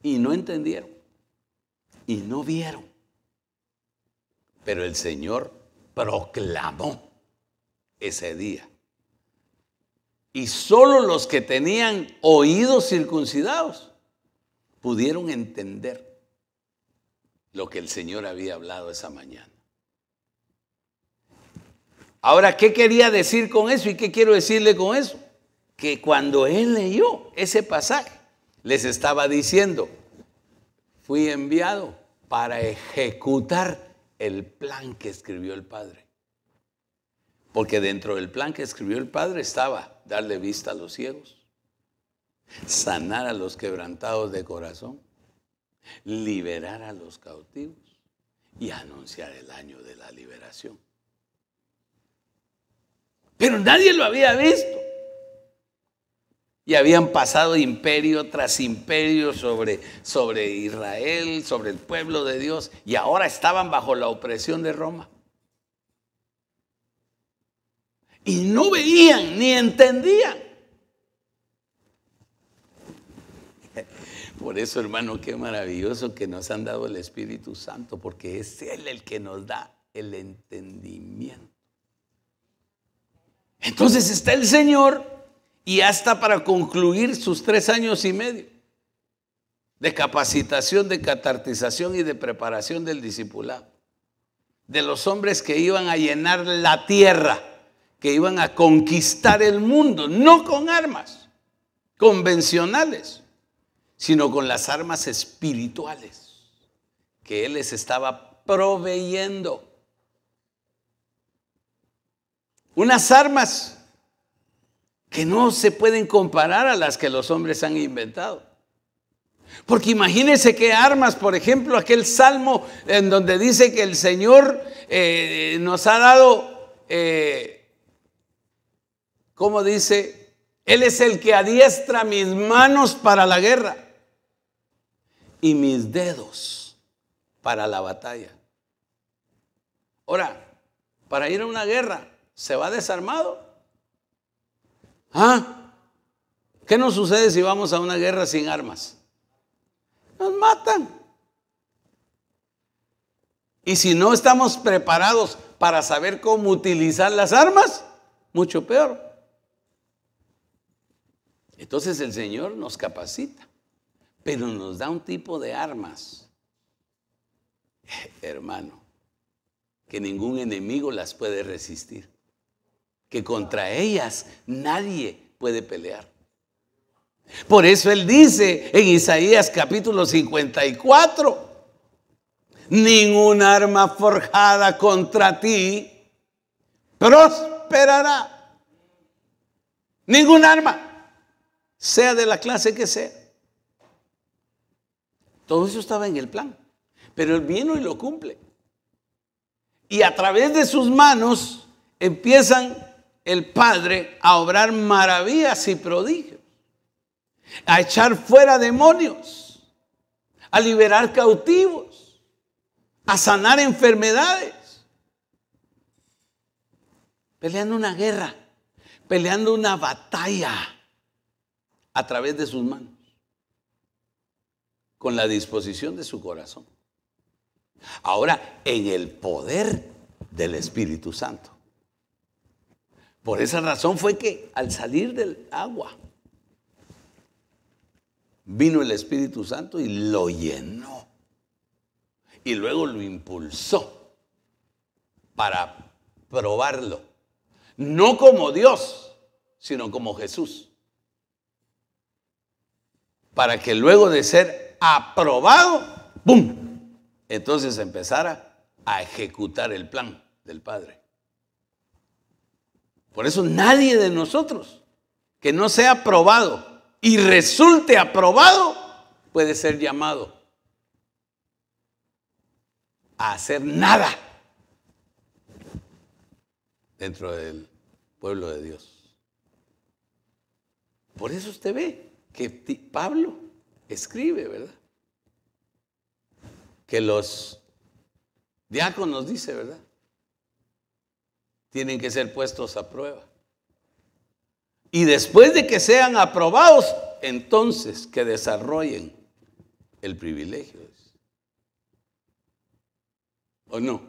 y no entendieron, y no vieron. Pero el Señor proclamó ese día. Y solo los que tenían oídos circuncidados pudieron entender lo que el Señor había hablado esa mañana. Ahora, ¿qué quería decir con eso y qué quiero decirle con eso? Que cuando él leyó ese pasaje, les estaba diciendo, fui enviado para ejecutar el plan que escribió el Padre. Porque dentro del plan que escribió el Padre estaba darle vista a los ciegos, sanar a los quebrantados de corazón, liberar a los cautivos y anunciar el año de la liberación. Pero nadie lo había visto. Y habían pasado imperio tras imperio sobre, sobre Israel, sobre el pueblo de Dios, y ahora estaban bajo la opresión de Roma. Y no veían ni entendían. Por eso, hermano, qué maravilloso que nos han dado el Espíritu Santo, porque es Él el que nos da el entendimiento. Entonces está el Señor y hasta para concluir sus tres años y medio de capacitación, de catartización y de preparación del discipulado. De los hombres que iban a llenar la tierra, que iban a conquistar el mundo, no con armas convencionales, sino con las armas espirituales que Él les estaba proveyendo. Unas armas que no se pueden comparar a las que los hombres han inventado. Porque imagínense qué armas, por ejemplo, aquel salmo en donde dice que el Señor eh, nos ha dado, eh, ¿cómo dice? Él es el que adiestra mis manos para la guerra y mis dedos para la batalla. Ahora, para ir a una guerra, se va desarmado. ¿Ah? ¿Qué nos sucede si vamos a una guerra sin armas? Nos matan. Y si no estamos preparados para saber cómo utilizar las armas, mucho peor. Entonces el Señor nos capacita, pero nos da un tipo de armas, hermano, que ningún enemigo las puede resistir que contra ellas nadie puede pelear. Por eso él dice en Isaías capítulo 54, ningún arma forjada contra ti prosperará. Ningún arma, sea de la clase que sea. Todo eso estaba en el plan, pero él vino y lo cumple. Y a través de sus manos empiezan el Padre a obrar maravillas y prodigios, a echar fuera demonios, a liberar cautivos, a sanar enfermedades, peleando una guerra, peleando una batalla a través de sus manos, con la disposición de su corazón. Ahora, en el poder del Espíritu Santo. Por esa razón fue que al salir del agua, vino el Espíritu Santo y lo llenó. Y luego lo impulsó para probarlo. No como Dios, sino como Jesús. Para que luego de ser aprobado, ¡pum! Entonces empezara a ejecutar el plan del Padre. Por eso nadie de nosotros que no sea aprobado y resulte aprobado puede ser llamado a hacer nada. dentro del pueblo de Dios. Por eso usted ve que Pablo escribe, ¿verdad? Que los diáconos, dice, ¿verdad? Tienen que ser puestos a prueba. Y después de que sean aprobados, entonces que desarrollen el privilegio. ¿O no?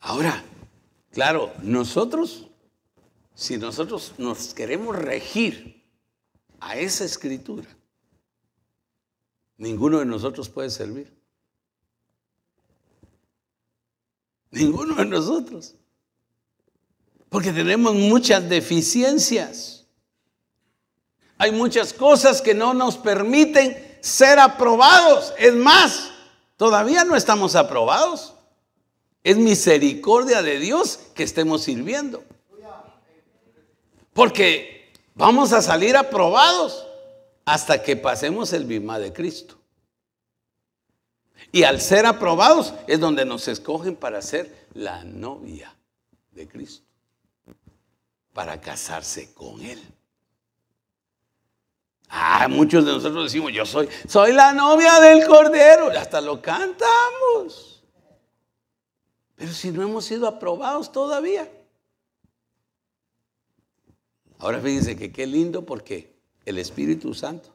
Ahora, claro, nosotros, si nosotros nos queremos regir a esa escritura, ninguno de nosotros puede servir. Ninguno de nosotros. Porque tenemos muchas deficiencias. Hay muchas cosas que no nos permiten ser aprobados. Es más, todavía no estamos aprobados. Es misericordia de Dios que estemos sirviendo. Porque vamos a salir aprobados hasta que pasemos el bimá de Cristo. Y al ser aprobados es donde nos escogen para ser la novia de Cristo para casarse con Él. Ah, muchos de nosotros decimos, yo soy, soy la novia del Cordero, hasta lo cantamos. Pero si no hemos sido aprobados todavía. Ahora fíjense que qué lindo porque el Espíritu Santo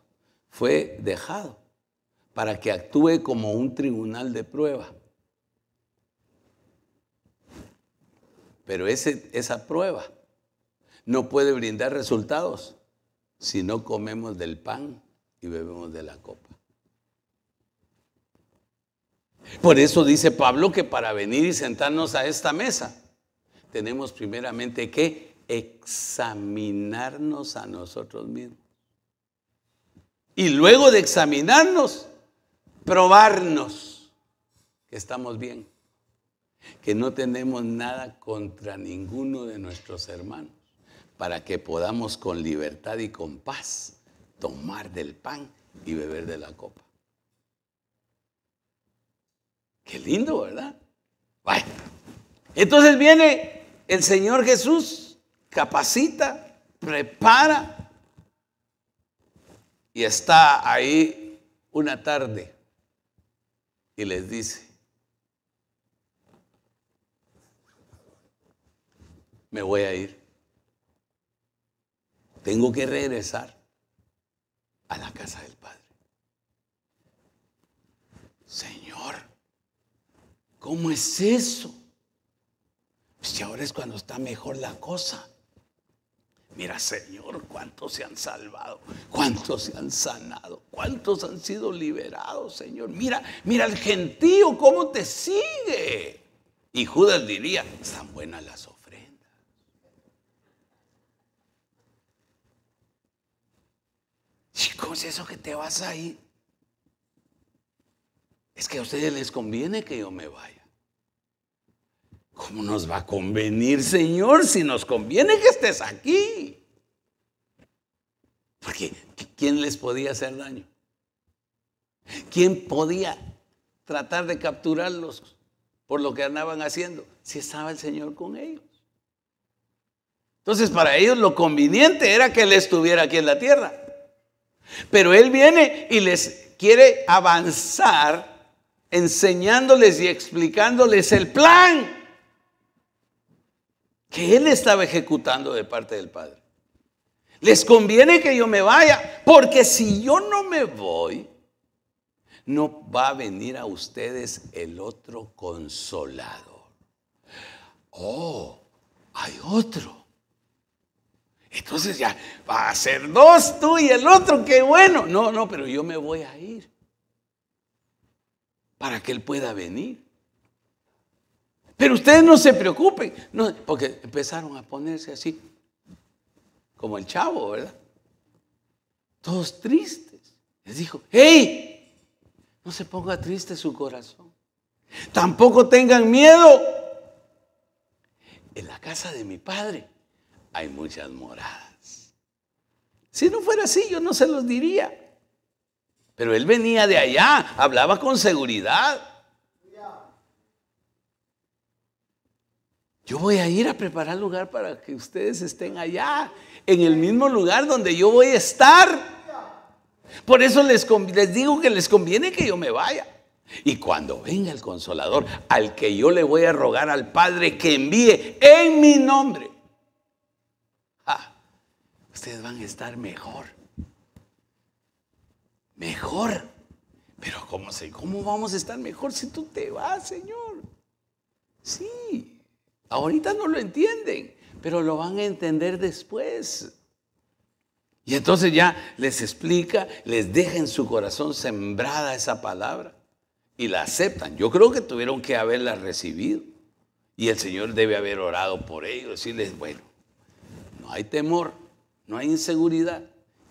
fue dejado para que actúe como un tribunal de prueba. Pero ese, esa prueba no puede brindar resultados si no comemos del pan y bebemos de la copa. Por eso dice Pablo que para venir y sentarnos a esta mesa, tenemos primeramente que examinarnos a nosotros mismos. Y luego de examinarnos, probarnos que estamos bien, que no tenemos nada contra ninguno de nuestros hermanos para que podamos con libertad y con paz tomar del pan y beber de la copa. Qué lindo, ¿verdad? Entonces viene el Señor Jesús, capacita, prepara y está ahí una tarde y les dice, me voy a ir tengo que regresar a la casa del Padre. Señor, ¿cómo es eso? Si ahora es cuando está mejor la cosa. Mira, Señor, cuántos se han salvado, cuántos se han sanado, cuántos han sido liberados, Señor. Mira, mira el gentío, cómo te sigue. Y Judas diría, están buenas las ¿Cómo es eso que te vas a ir? Es que a ustedes les conviene que yo me vaya. ¿Cómo nos va a convenir, Señor, si nos conviene que estés aquí? Porque ¿quién les podía hacer daño? ¿Quién podía tratar de capturarlos por lo que andaban haciendo si estaba el Señor con ellos? Entonces para ellos lo conveniente era que Él estuviera aquí en la tierra. Pero Él viene y les quiere avanzar enseñándoles y explicándoles el plan que Él estaba ejecutando de parte del Padre. Les conviene que yo me vaya, porque si yo no me voy, no va a venir a ustedes el otro consolador. Oh, hay otro. Entonces ya va a ser dos tú y el otro, qué bueno. No, no, pero yo me voy a ir para que él pueda venir. Pero ustedes no se preocupen, no, porque empezaron a ponerse así, como el chavo, ¿verdad? Todos tristes. Les dijo, hey, no se ponga triste su corazón. Tampoco tengan miedo. En la casa de mi padre hay muchas moradas. Si no fuera así, yo no se los diría. Pero él venía de allá, hablaba con seguridad. Yo voy a ir a preparar lugar para que ustedes estén allá, en el mismo lugar donde yo voy a estar. Por eso les, les digo que les conviene que yo me vaya. Y cuando venga el consolador, al que yo le voy a rogar al Padre que envíe en mi nombre, ustedes van a estar mejor. Mejor. Pero ¿cómo, sé, ¿cómo vamos a estar mejor si tú te vas, Señor? Sí, ahorita no lo entienden, pero lo van a entender después. Y entonces ya les explica, les deja en su corazón sembrada esa palabra y la aceptan. Yo creo que tuvieron que haberla recibido. Y el Señor debe haber orado por ellos, decirles, bueno, no hay temor, no hay inseguridad.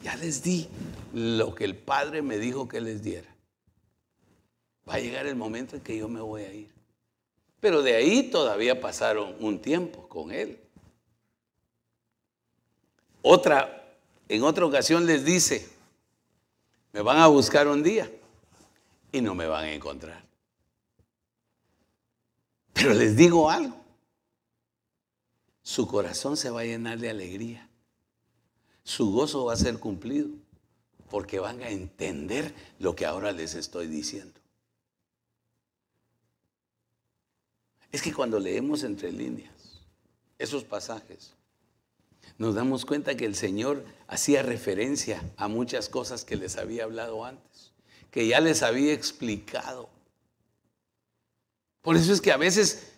Ya les di lo que el Padre me dijo que les diera. Va a llegar el momento en que yo me voy a ir. Pero de ahí todavía pasaron un tiempo con Él. Otra en otra ocasión les dice, me van a buscar un día y no me van a encontrar. Pero les digo algo, su corazón se va a llenar de alegría, su gozo va a ser cumplido, porque van a entender lo que ahora les estoy diciendo. Es que cuando leemos entre líneas esos pasajes, nos damos cuenta que el Señor hacía referencia a muchas cosas que les había hablado antes, que ya les había explicado. Por eso es que a veces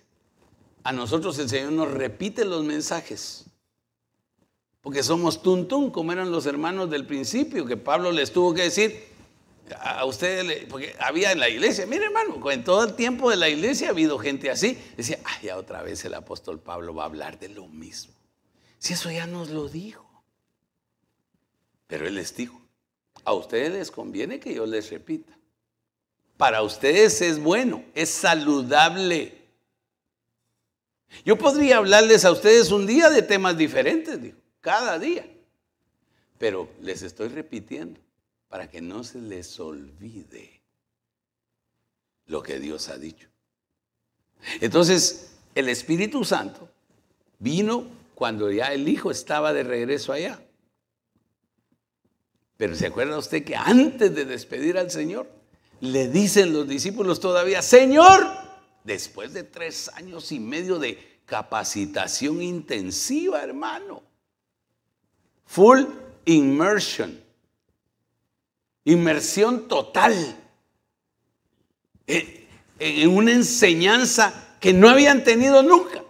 a nosotros el Señor nos repite los mensajes. Porque somos tuntún, como eran los hermanos del principio, que Pablo les tuvo que decir a ustedes, porque había en la iglesia, mire hermano, en todo el tiempo de la iglesia ha habido gente así. Decía, ay, ya otra vez el apóstol Pablo va a hablar de lo mismo. Si eso ya nos lo dijo. Pero Él les dijo, a ustedes les conviene que yo les repita. Para ustedes es bueno, es saludable. Yo podría hablarles a ustedes un día de temas diferentes, dijo, cada día. Pero les estoy repitiendo para que no se les olvide lo que Dios ha dicho. Entonces, el Espíritu Santo vino cuando ya el hijo estaba de regreso allá. Pero ¿se acuerda usted que antes de despedir al Señor, le dicen los discípulos todavía, Señor, después de tres años y medio de capacitación intensiva, hermano, full immersion, inmersión total, eh, en una enseñanza que no habían tenido nunca.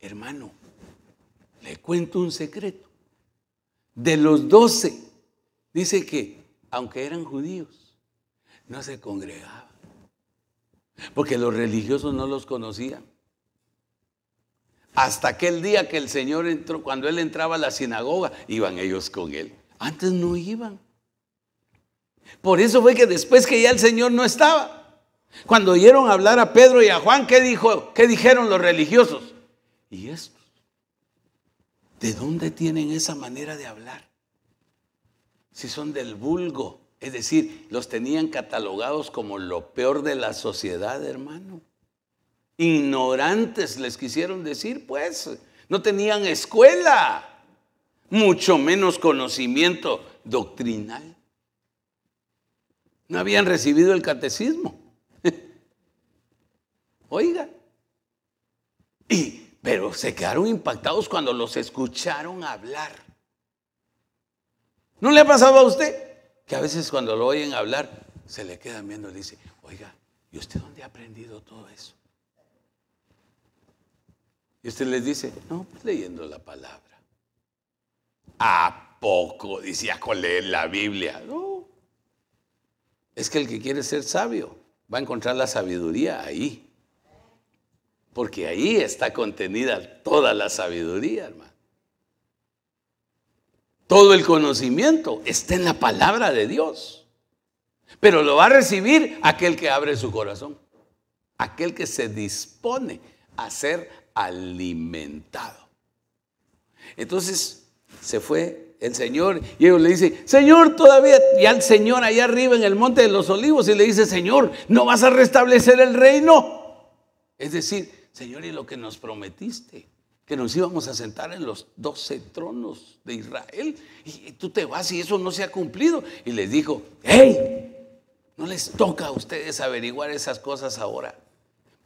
Hermano, le cuento un secreto. De los doce, dice que, aunque eran judíos, no se congregaban. Porque los religiosos no los conocían. Hasta aquel día que el Señor entró, cuando Él entraba a la sinagoga, iban ellos con Él. Antes no iban. Por eso fue que después que ya el Señor no estaba, cuando oyeron hablar a Pedro y a Juan, ¿qué, dijo, qué dijeron los religiosos? ¿Y estos? ¿De dónde tienen esa manera de hablar? Si son del vulgo, es decir, los tenían catalogados como lo peor de la sociedad, hermano. Ignorantes les quisieron decir, pues, no tenían escuela, mucho menos conocimiento doctrinal. No habían recibido el catecismo. Oiga. Y pero se quedaron impactados cuando los escucharon hablar. ¿No le ha pasado a usted? Que a veces cuando lo oyen hablar, se le quedan viendo y dice, oiga, ¿y usted dónde ha aprendido todo eso? Y usted les dice, no, pues leyendo la palabra. ¿A poco? Decía con leer la Biblia. No. Es que el que quiere ser sabio va a encontrar la sabiduría ahí porque ahí está contenida toda la sabiduría, hermano. Todo el conocimiento está en la palabra de Dios. Pero lo va a recibir aquel que abre su corazón, aquel que se dispone a ser alimentado. Entonces se fue el Señor y ellos le dicen, Señor, todavía, ya el Señor allá arriba en el monte de los olivos y le dice, Señor, ¿no vas a restablecer el reino? Es decir, Señor, y lo que nos prometiste, que nos íbamos a sentar en los doce tronos de Israel, y tú te vas y eso no se ha cumplido. Y les dijo, hey, no les toca a ustedes averiguar esas cosas ahora.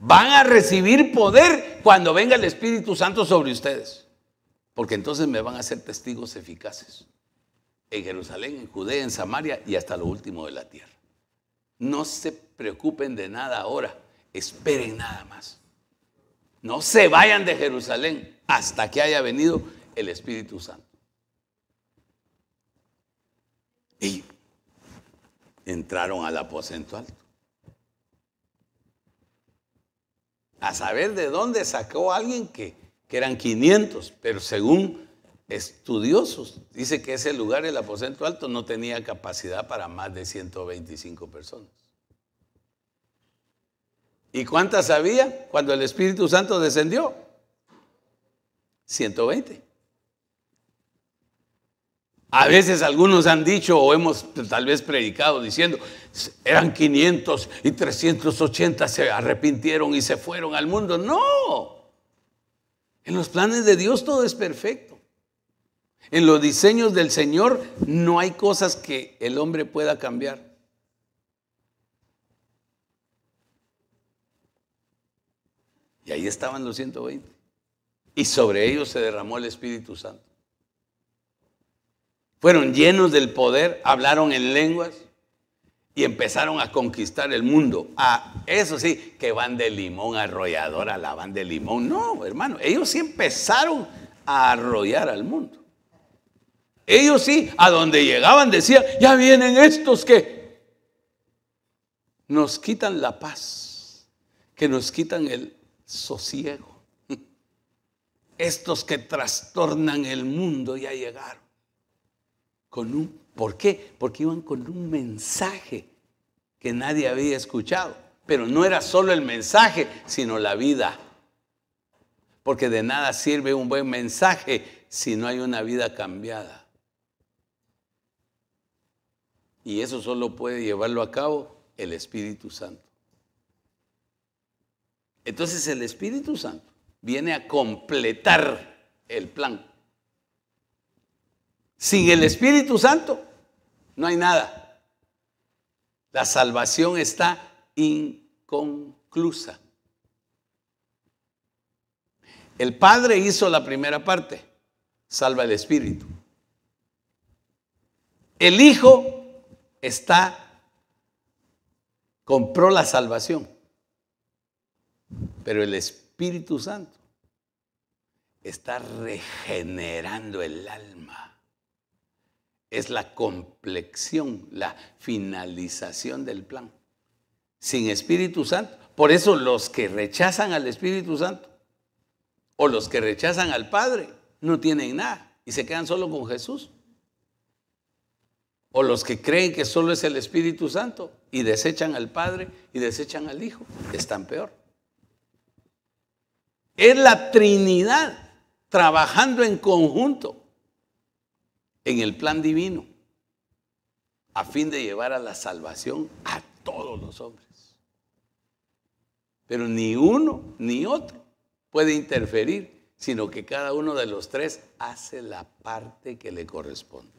Van a recibir poder cuando venga el Espíritu Santo sobre ustedes. Porque entonces me van a ser testigos eficaces. En Jerusalén, en Judea, en Samaria y hasta lo último de la tierra. No se preocupen de nada ahora. Esperen nada más. No se vayan de Jerusalén hasta que haya venido el Espíritu Santo. Y entraron al aposento alto. A saber de dónde sacó alguien que, eran 500, pero según estudiosos, dice que ese lugar, el aposento alto, no tenía capacidad para más de 125 personas. ¿Y cuántas había cuando el Espíritu Santo descendió? 120. A veces algunos han dicho o hemos tal vez predicado diciendo, eran 500 y 380 se arrepintieron y se fueron al mundo. No, en los planes de Dios todo es perfecto. En los diseños del Señor no hay cosas que el hombre pueda cambiar. Y ahí estaban los 120. Y sobre ellos se derramó el Espíritu Santo. Fueron llenos del poder, hablaron en lenguas y empezaron a conquistar el mundo. Ah, eso sí, que van de limón arrollador a la van de limón. No, hermano, ellos sí empezaron a arrollar al mundo. Ellos sí, a donde llegaban decían, ya vienen estos que nos quitan la paz, que nos quitan el sosiego. Estos que trastornan el mundo ya llegaron con un, ¿por qué? Porque iban con un mensaje que nadie había escuchado. Pero no era solo el mensaje, sino la vida. Porque de nada sirve un buen mensaje si no hay una vida cambiada. Y eso solo puede llevarlo a cabo el Espíritu Santo. Entonces el Espíritu Santo viene a completar el plan. Sin el Espíritu Santo no hay nada. La salvación está inconclusa. El Padre hizo la primera parte, salva el Espíritu. El Hijo está, compró la salvación, pero el Espíritu Santo está regenerando el alma es la complexión, la finalización del plan. Sin Espíritu Santo. Por eso los que rechazan al Espíritu Santo o los que rechazan al Padre no tienen nada y se quedan solo con Jesús. O los que creen que solo es el Espíritu Santo y desechan al Padre y desechan al Hijo, están peor. Es la Trinidad trabajando en conjunto en el plan divino a fin de llevar a la salvación a todos los hombres. Pero ni uno ni otro puede interferir, sino que cada uno de los tres hace la parte que le corresponde.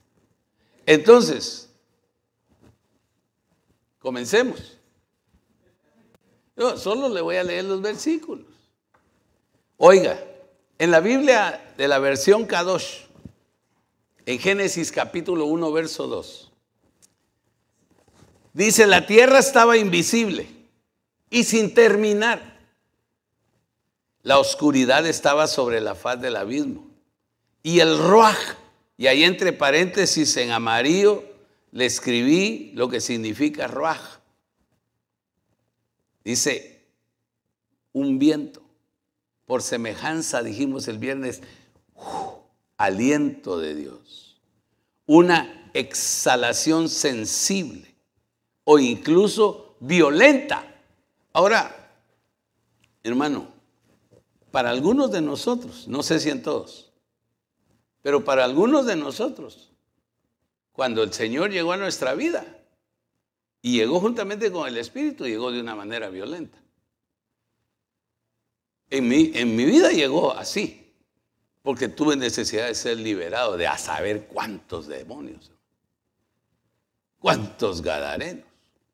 Entonces, comencemos. Yo solo le voy a leer los versículos. Oiga, en la Biblia de la versión Kadosh, en Génesis capítulo 1, verso 2. Dice, la tierra estaba invisible y sin terminar. La oscuridad estaba sobre la faz del abismo. Y el ruaj, y ahí entre paréntesis en amarillo le escribí lo que significa ruaj. Dice, un viento. Por semejanza, dijimos el viernes, aliento de Dios, una exhalación sensible o incluso violenta. Ahora, hermano, para algunos de nosotros, no sé si en todos, pero para algunos de nosotros, cuando el Señor llegó a nuestra vida y llegó juntamente con el Espíritu, llegó de una manera violenta. En mi, en mi vida llegó así, porque tuve necesidad de ser liberado, de a saber cuántos demonios, cuántos gadarenos.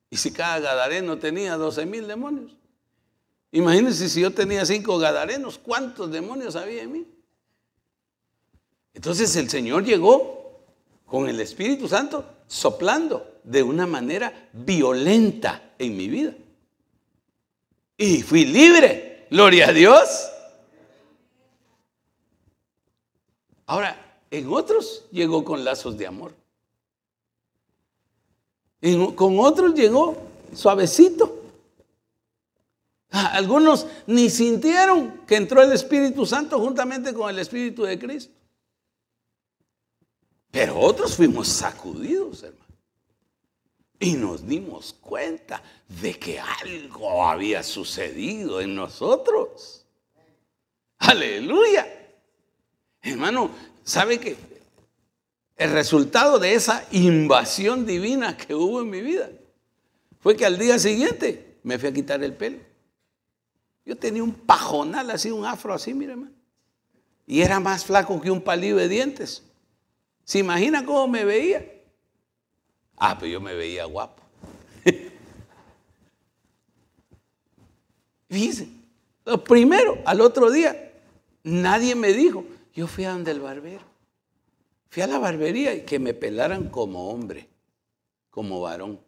Y si cada gadareno tenía 12 mil demonios. Imagínense si yo tenía cinco gadarenos, ¿cuántos demonios había en mí? Entonces el Señor llegó con el Espíritu Santo soplando de una manera violenta en mi vida. Y fui libre, gloria a Dios. Ahora, en otros llegó con lazos de amor. con otros llegó suavecito. Ah, algunos ni sintieron que entró el Espíritu Santo juntamente con el Espíritu de Cristo. Pero otros fuimos sacudidos, hermano. Y nos dimos cuenta de que algo había sucedido en nosotros. Aleluya. Hermano, ¿sabe que el resultado de esa invasión divina que hubo en mi vida fue que al día siguiente me fui a quitar el pelo? Yo tenía un pajonal así, un afro así, mire, hermano. Y era más flaco que un palillo de dientes. ¿Se imagina cómo me veía? Ah, pero yo me veía guapo. Fíjense, lo primero, al otro día, nadie me dijo, yo fui a donde el barbero. Fui a la barbería y que me pelaran como hombre, como varón.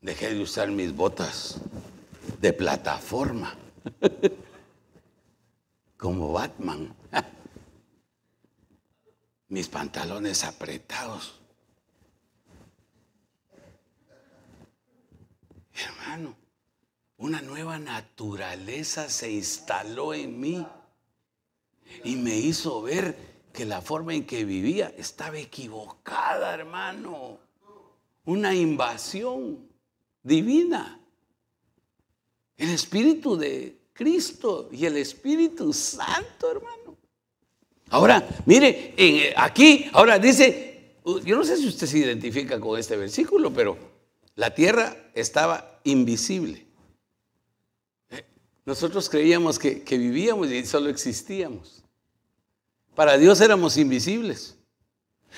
Dejé de usar mis botas de plataforma, como Batman. Mis pantalones apretados. Hermano, una nueva naturaleza se instaló en mí y me hizo ver que la forma en que vivía estaba equivocada, hermano. Una invasión divina. El Espíritu de Cristo y el Espíritu Santo, hermano. Ahora, mire, eh, aquí, ahora dice, yo no sé si usted se identifica con este versículo, pero la tierra estaba invisible. Nosotros creíamos que, que vivíamos y solo existíamos. Para Dios éramos invisibles.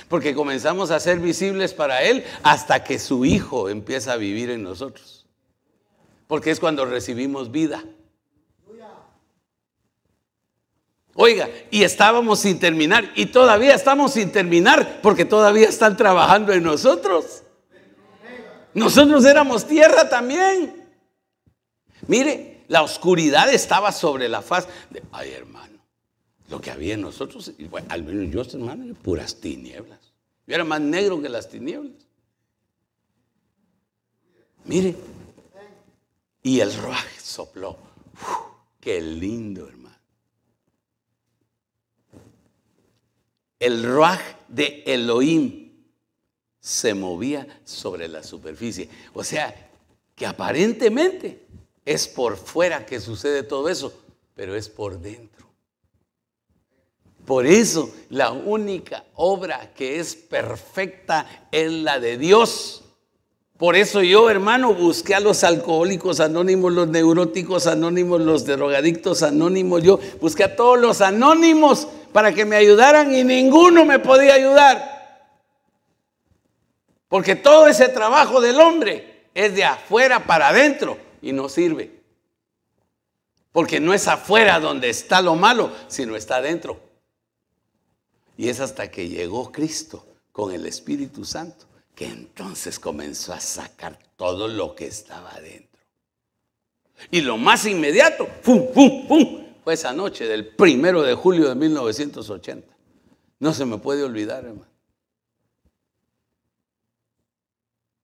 Porque comenzamos a ser visibles para Él hasta que su Hijo empieza a vivir en nosotros. Porque es cuando recibimos vida. Oiga, y estábamos sin terminar, y todavía estamos sin terminar, porque todavía están trabajando en nosotros. Nosotros éramos tierra también. Mire, la oscuridad estaba sobre la faz. De, ay, hermano. Lo que había en nosotros, al menos yo, hermano, puras tinieblas. Yo era más negro que las tinieblas. Mire, y el ruaj sopló. qué lindo, hermano. El ruaj de Elohim se movía sobre la superficie. O sea, que aparentemente es por fuera que sucede todo eso, pero es por dentro. Por eso la única obra que es perfecta es la de Dios. Por eso yo, hermano, busqué a los alcohólicos anónimos, los neuróticos anónimos, los drogadictos anónimos. Yo busqué a todos los anónimos para que me ayudaran y ninguno me podía ayudar. Porque todo ese trabajo del hombre es de afuera para adentro y no sirve. Porque no es afuera donde está lo malo, sino está adentro. Y es hasta que llegó Cristo con el Espíritu Santo que entonces comenzó a sacar todo lo que estaba adentro. Y lo más inmediato, ¡pum, pum, pum! Fue esa noche del primero de julio de 1980. No se me puede olvidar, hermano.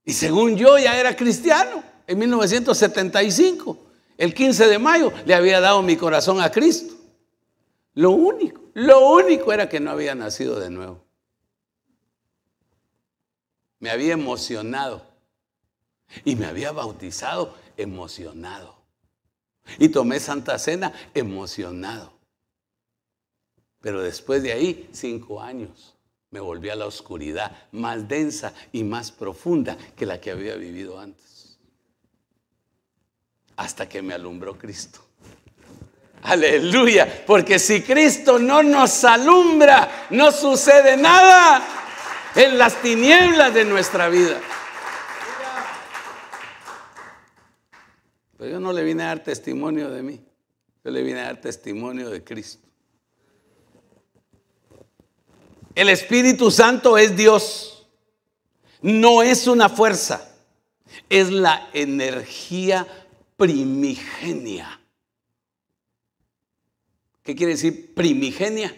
Y según yo ya era cristiano en 1975. El 15 de mayo le había dado mi corazón a Cristo. Lo único. Lo único era que no había nacido de nuevo. Me había emocionado. Y me había bautizado emocionado. Y tomé Santa Cena emocionado. Pero después de ahí, cinco años, me volví a la oscuridad más densa y más profunda que la que había vivido antes. Hasta que me alumbró Cristo. Aleluya, porque si Cristo no nos alumbra, no sucede nada en las tinieblas de nuestra vida. Pero yo no le vine a dar testimonio de mí, yo le vine a dar testimonio de Cristo. El Espíritu Santo es Dios, no es una fuerza, es la energía primigenia. ¿Qué quiere decir primigenia?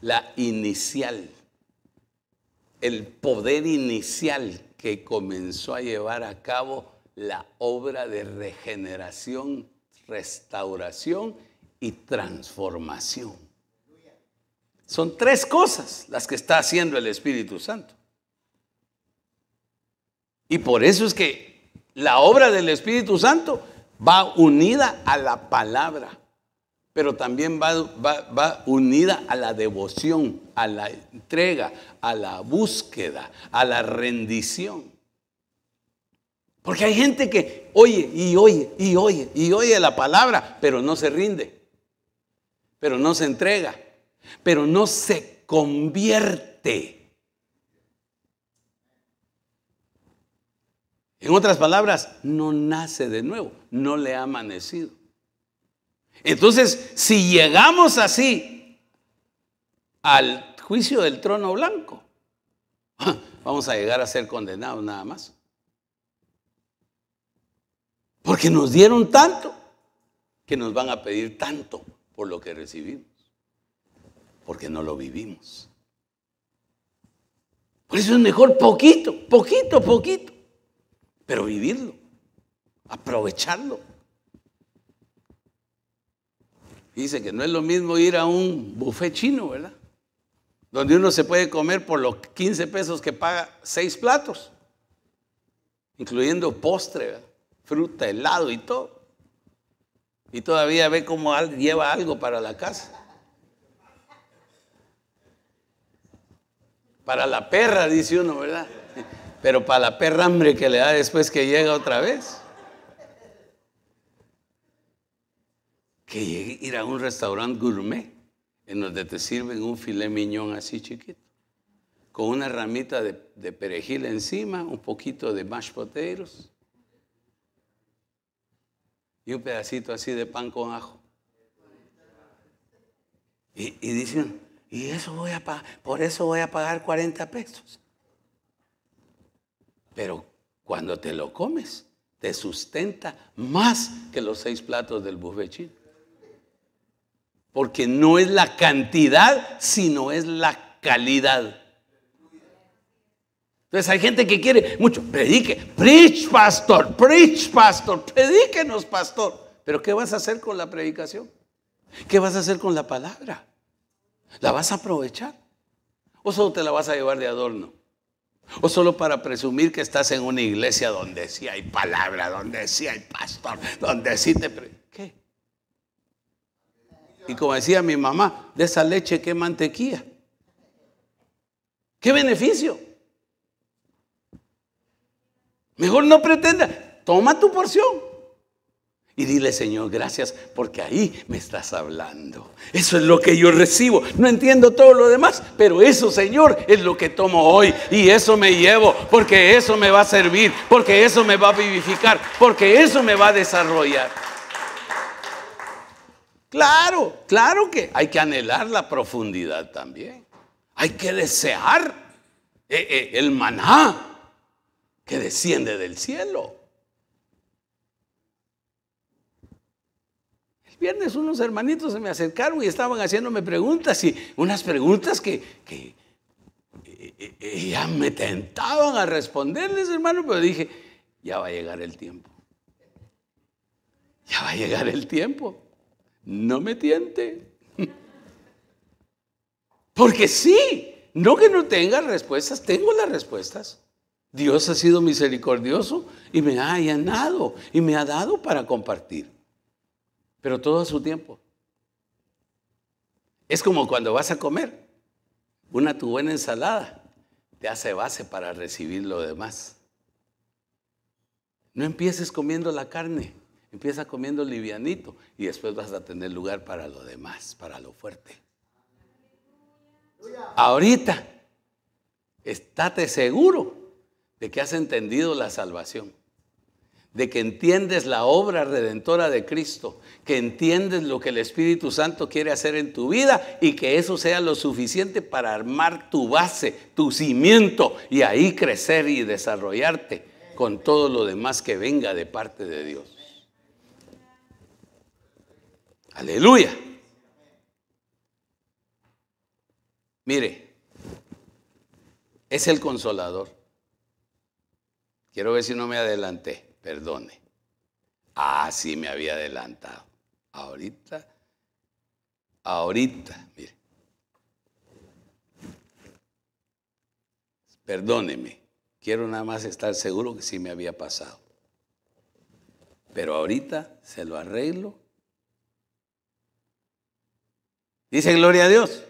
La inicial, el poder inicial que comenzó a llevar a cabo la obra de regeneración, restauración y transformación. Son tres cosas las que está haciendo el Espíritu Santo. Y por eso es que la obra del Espíritu Santo va unida a la palabra, pero también va, va, unida a la devoción, a la entrega, a la búsqueda, a la rendición. Porque hay gente que oye y oye y oye y oye la palabra, pero no se rinde, pero no se entrega, pero no se convierte. En otras palabras, no nace de nuevo, no le ha amanecido. Entonces, si llegamos así al juicio del trono blanco, vamos a llegar a ser condenados nada más. Porque nos dieron tanto que nos van a pedir tanto por lo que recibimos. Porque no lo vivimos. Por eso es mejor poquito, poquito, poquito. Pero vivirlo, aprovecharlo. Dice que no es lo mismo ir a un buffet chino, ¿verdad? Donde uno se puede comer por los 15 pesos que paga seis platos, incluyendo postre, ¿verdad? fruta, helado y todo. Y todavía ve cómo lleva algo para la casa. Para la perra, dice uno, ¿verdad? Pero para la perra hambre que le da después que llega otra vez. Que ir a un restaurante gourmet en donde te sirven un filet miñón así chiquito, con una ramita de, perejil encima, un poquito de mashed potatoes y un pedacito así de pan con ajo. Y, dicen, y eso voy a por eso voy a pagar 40 pesos. Pero cuando te lo comes, te sustenta más que los seis platos del buffet chino. Porque no es la cantidad, sino es la calidad. Entonces hay gente que quiere mucho, predique, preach pastor, preach pastor, predíquenos pastor. Pero ¿qué vas a hacer con la predicación? ¿Qué vas a hacer con la palabra? ¿La vas a aprovechar? ¿O solo te la vas a llevar de adorno? ¿O solo para presumir que estás en una iglesia donde sí hay palabra, donde sí hay pastor, donde sí te... ¿Qué? Y como decía mi mamá, de esa leche, ¿qué mantequilla? ¿Qué beneficio? Mejor no pretenda. Toma tu porción. Y dile, Señor, gracias porque ahí me estás hablando. Eso es lo que yo recibo. No entiendo todo lo demás, pero eso, Señor, es lo que tomo hoy. Y eso me llevo, porque eso me va a servir, porque eso me va a vivificar, porque eso me va a desarrollar. Claro, claro que hay que anhelar la profundidad también. Hay que desear eh, eh, el maná que desciende del cielo. El viernes unos hermanitos se me acercaron y estaban haciéndome preguntas y unas preguntas que, que eh, eh, ya me tentaban a responderles, hermano, pero dije, ya va a llegar el tiempo. Ya va a llegar el tiempo. No me tiente. Porque sí, no que no tenga respuestas, tengo las respuestas. Dios ha sido misericordioso y me ha llenado y me ha dado para compartir. Pero todo su tiempo. Es como cuando vas a comer. Una tu buena ensalada te hace base para recibir lo demás. No empieces comiendo la carne. Empieza comiendo livianito y después vas a tener lugar para lo demás, para lo fuerte. Ahorita, estate seguro de que has entendido la salvación de que entiendes la obra redentora de Cristo, que entiendes lo que el Espíritu Santo quiere hacer en tu vida y que eso sea lo suficiente para armar tu base, tu cimiento y ahí crecer y desarrollarte con todo lo demás que venga de parte de Dios. Aleluya. Mire, es el consolador. Quiero ver si no me adelanté perdone. Ah, sí me había adelantado. Ahorita, ahorita, mire. Perdóneme, quiero nada más estar seguro que sí me había pasado. Pero ahorita se lo arreglo. Dice gloria a Dios.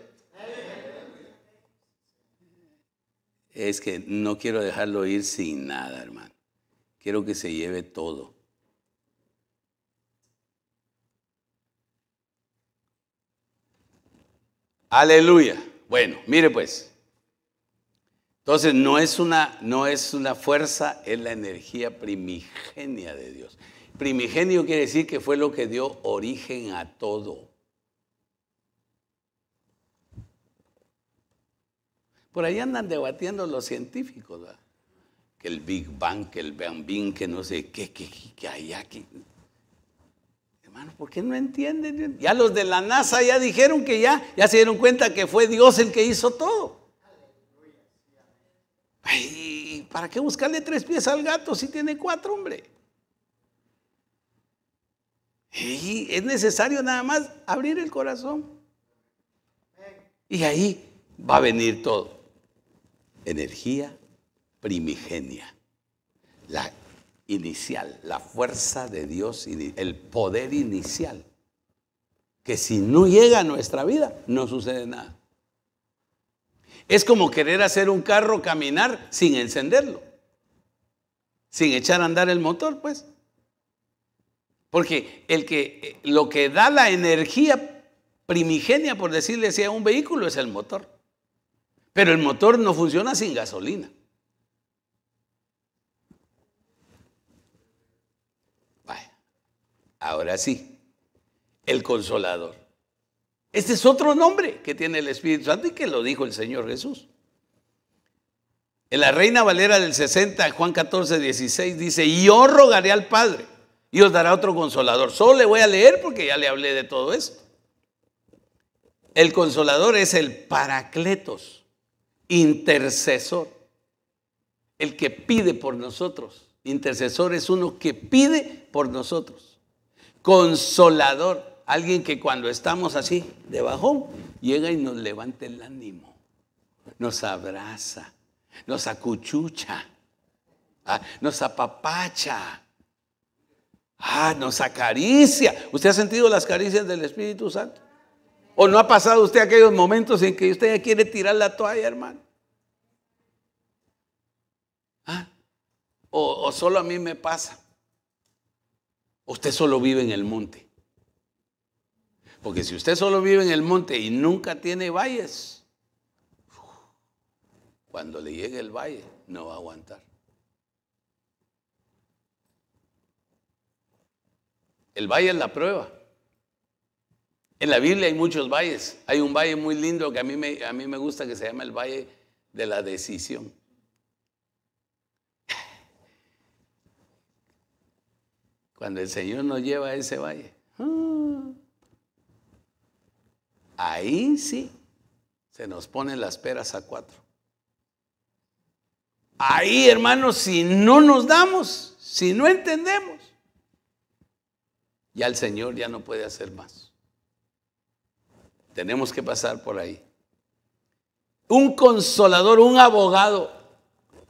Es que no quiero dejarlo ir sin nada, hermano. Quiero que se lleve todo. Aleluya. Bueno, mire pues. Entonces no es una no es una fuerza, es la energía primigenia de Dios. Primigenio quiere decir que fue lo que dio origen a todo. Por ahí andan debatiendo los científicos. ¿verdad? Que el Big Bang, que el Bambín, que no sé qué, que, que hay aquí. Hermano, ¿por qué no entienden? Ya los de la NASA ya dijeron que ya, ya se dieron cuenta que fue Dios el que hizo todo. ¿Para qué buscarle tres pies al gato si tiene cuatro, hombre? Y es necesario nada más abrir el corazón. Y ahí va a venir todo. Energía, primigenia, la inicial, la fuerza de Dios, el poder inicial, que si no llega a nuestra vida, no sucede nada. Es como querer hacer un carro caminar sin encenderlo, sin echar a andar el motor, pues. Porque el que, lo que da la energía primigenia, por decirle así, a un vehículo es el motor. Pero el motor no funciona sin gasolina. Ahora sí, el consolador. Este es otro nombre que tiene el Espíritu Santo y que lo dijo el Señor Jesús. En la Reina Valera del 60, Juan 14, 16 dice, y yo rogaré al Padre y os dará otro consolador. Solo le voy a leer porque ya le hablé de todo esto. El consolador es el paracletos, intercesor, el que pide por nosotros. Intercesor es uno que pide por nosotros consolador, alguien que cuando estamos así debajo, llega y nos levanta el ánimo, nos abraza, nos acuchucha, ah, nos apapacha, ah, nos acaricia. ¿Usted ha sentido las caricias del Espíritu Santo? ¿O no ha pasado usted aquellos momentos en que usted ya quiere tirar la toalla, hermano? ¿Ah? o solo a mí me pasa. Usted solo vive en el monte. Porque si usted solo vive en el monte y nunca tiene valles, cuando le llegue el valle no va a aguantar. El valle es la prueba. En la Biblia hay muchos valles. Hay un valle muy lindo que a mí me, a mí me gusta que se llama el valle de la decisión. Cuando el Señor nos lleva a ese valle. Ah, ahí sí se nos ponen las peras a cuatro. Ahí, hermanos, si no nos damos, si no entendemos, ya el Señor ya no puede hacer más. Tenemos que pasar por ahí. Un consolador, un abogado,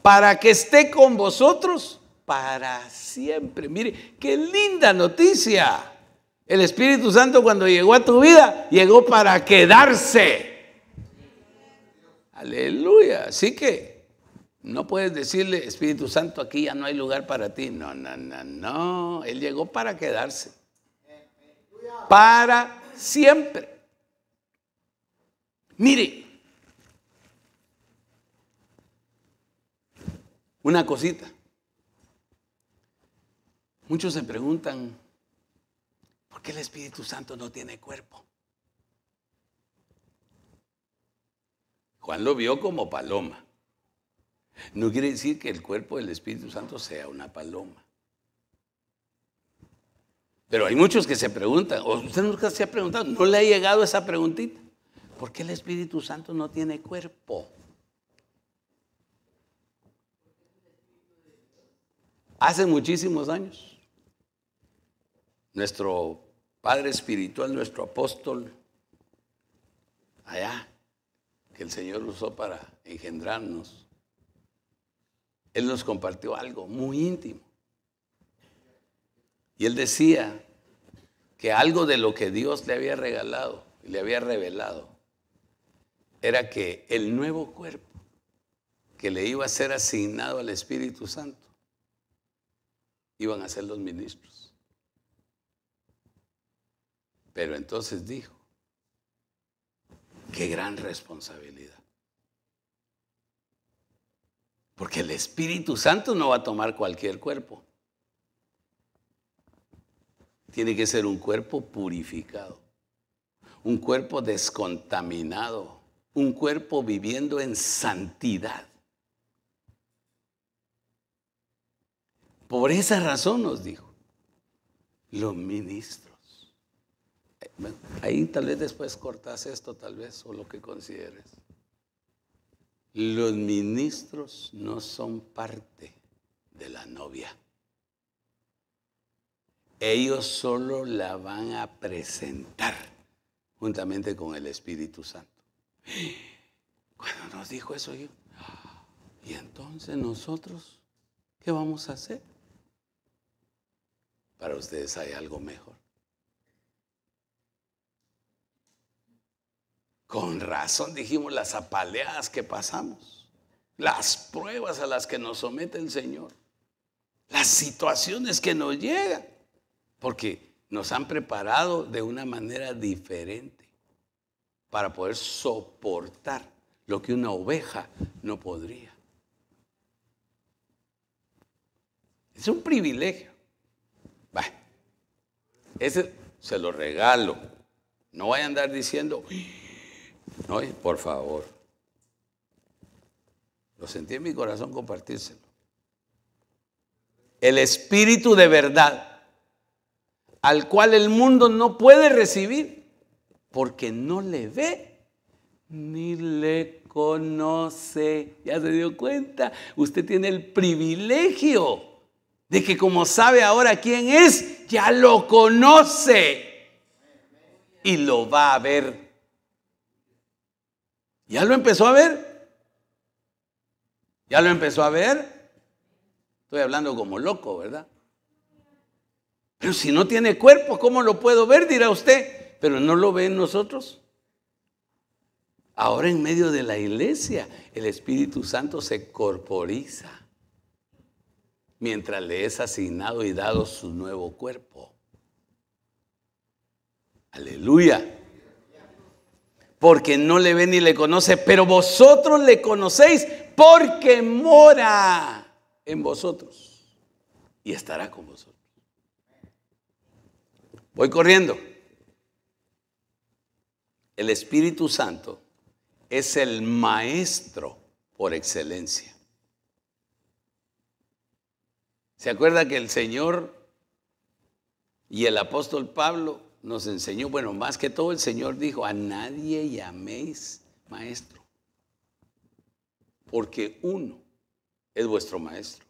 para que esté con vosotros para siempre. Mire, qué linda noticia. El Espíritu Santo cuando llegó a tu vida, llegó para quedarse. Aleluya. Así que No puedes decirle, Espíritu Santo, aquí ya no hay lugar para ti. No, no, no, no. Él llegó para quedarse. Para siempre. Mire, una cosita. Muchos se preguntan, ¿por qué el Espíritu Santo no tiene cuerpo? Juan lo vio como paloma. No quiere decir que el cuerpo del Espíritu Santo sea una paloma. Pero hay muchos que se preguntan, o usted nunca se ha preguntado, no le ha llegado esa preguntita. ¿Por qué el Espíritu Santo no tiene cuerpo? Hace muchísimos años, nuestro Padre Espiritual, nuestro apóstol, allá, que el Señor usó para engendrarnos, Él nos compartió algo muy íntimo. Y Él decía que algo de lo que Dios le había regalado le había revelado era que el nuevo cuerpo que le iba a ser asignado al Espíritu Santo iban a ser los ministros. Pero entonces dijo, qué gran responsabilidad. Porque el Espíritu Santo no va a tomar cualquier cuerpo. Tiene que ser un cuerpo purificado, un cuerpo descontaminado, un cuerpo viviendo en santidad. Por esa razón nos dijo, los ministros. Ahí tal vez después cortas esto, tal vez, o lo que consideres. Los ministros no son parte de la novia. Ellos solo la van a presentar juntamente con el Espíritu Santo. Cuando nos dijo eso, yo, y entonces nosotros, ¿qué vamos a hacer? Para ustedes hay algo mejor. Con razón dijimos las apaleadas que pasamos, las pruebas a las que nos somete el Señor, las situaciones que nos llegan, porque nos han preparado de una manera diferente para poder soportar lo que una oveja no podría. Es un privilegio. ese se lo regalo. No vaya a andar diciendo, no, por favor. Lo sentí en mi corazón compartírselo. El espíritu de verdad, al cual el mundo no puede recibir, porque no le ve ni le conoce. ¿Ya se dio cuenta? Usted tiene el privilegio de que como sabe ahora quién es, ya lo conoce y lo va a ver ¿Ya lo empezó a ver? ¿Ya lo empezó a ver? Estoy hablando como loco, ¿verdad? Pero si no tiene cuerpo, ¿cómo lo puedo ver? Dirá usted. Pero no lo ven nosotros. Ahora en medio de la iglesia, el Espíritu Santo se corporiza mientras le es asignado y dado su nuevo cuerpo. Aleluya porque no le ve ni le conoce, pero vosotros le conocéis porque mora en vosotros y estará con vosotros. Voy corriendo. El Espíritu Santo es el maestro por excelencia. ¿Se acuerda que el Señor y el apóstol Pablo nos enseñó, bueno, más que todo el Señor dijo, a nadie llaméis maestro, porque uno es vuestro maestro.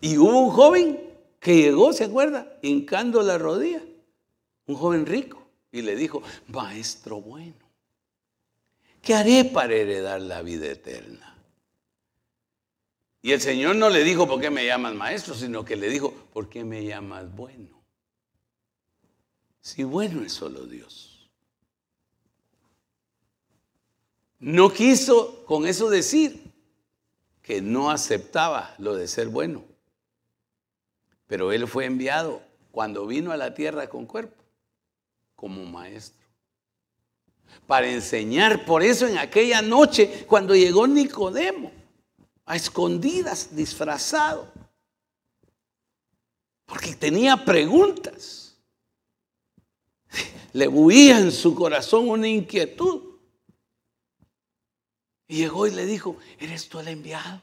Y hubo un joven que llegó, ¿se acuerda? Hincando la rodilla, un joven rico, y le dijo, maestro bueno, ¿qué haré para heredar la vida eterna? Y el Señor no le dijo, ¿por qué me llamas maestro? Sino que le dijo, ¿por qué me llamas bueno? Si bueno es solo Dios. No quiso con eso decir que no aceptaba lo de ser bueno. Pero él fue enviado cuando vino a la tierra con cuerpo como maestro. Para enseñar, por eso en aquella noche, cuando llegó Nicodemo, a escondidas, disfrazado, porque tenía preguntas. Le buía en su corazón una inquietud. Y llegó y le dijo, ¿eres tú el enviado?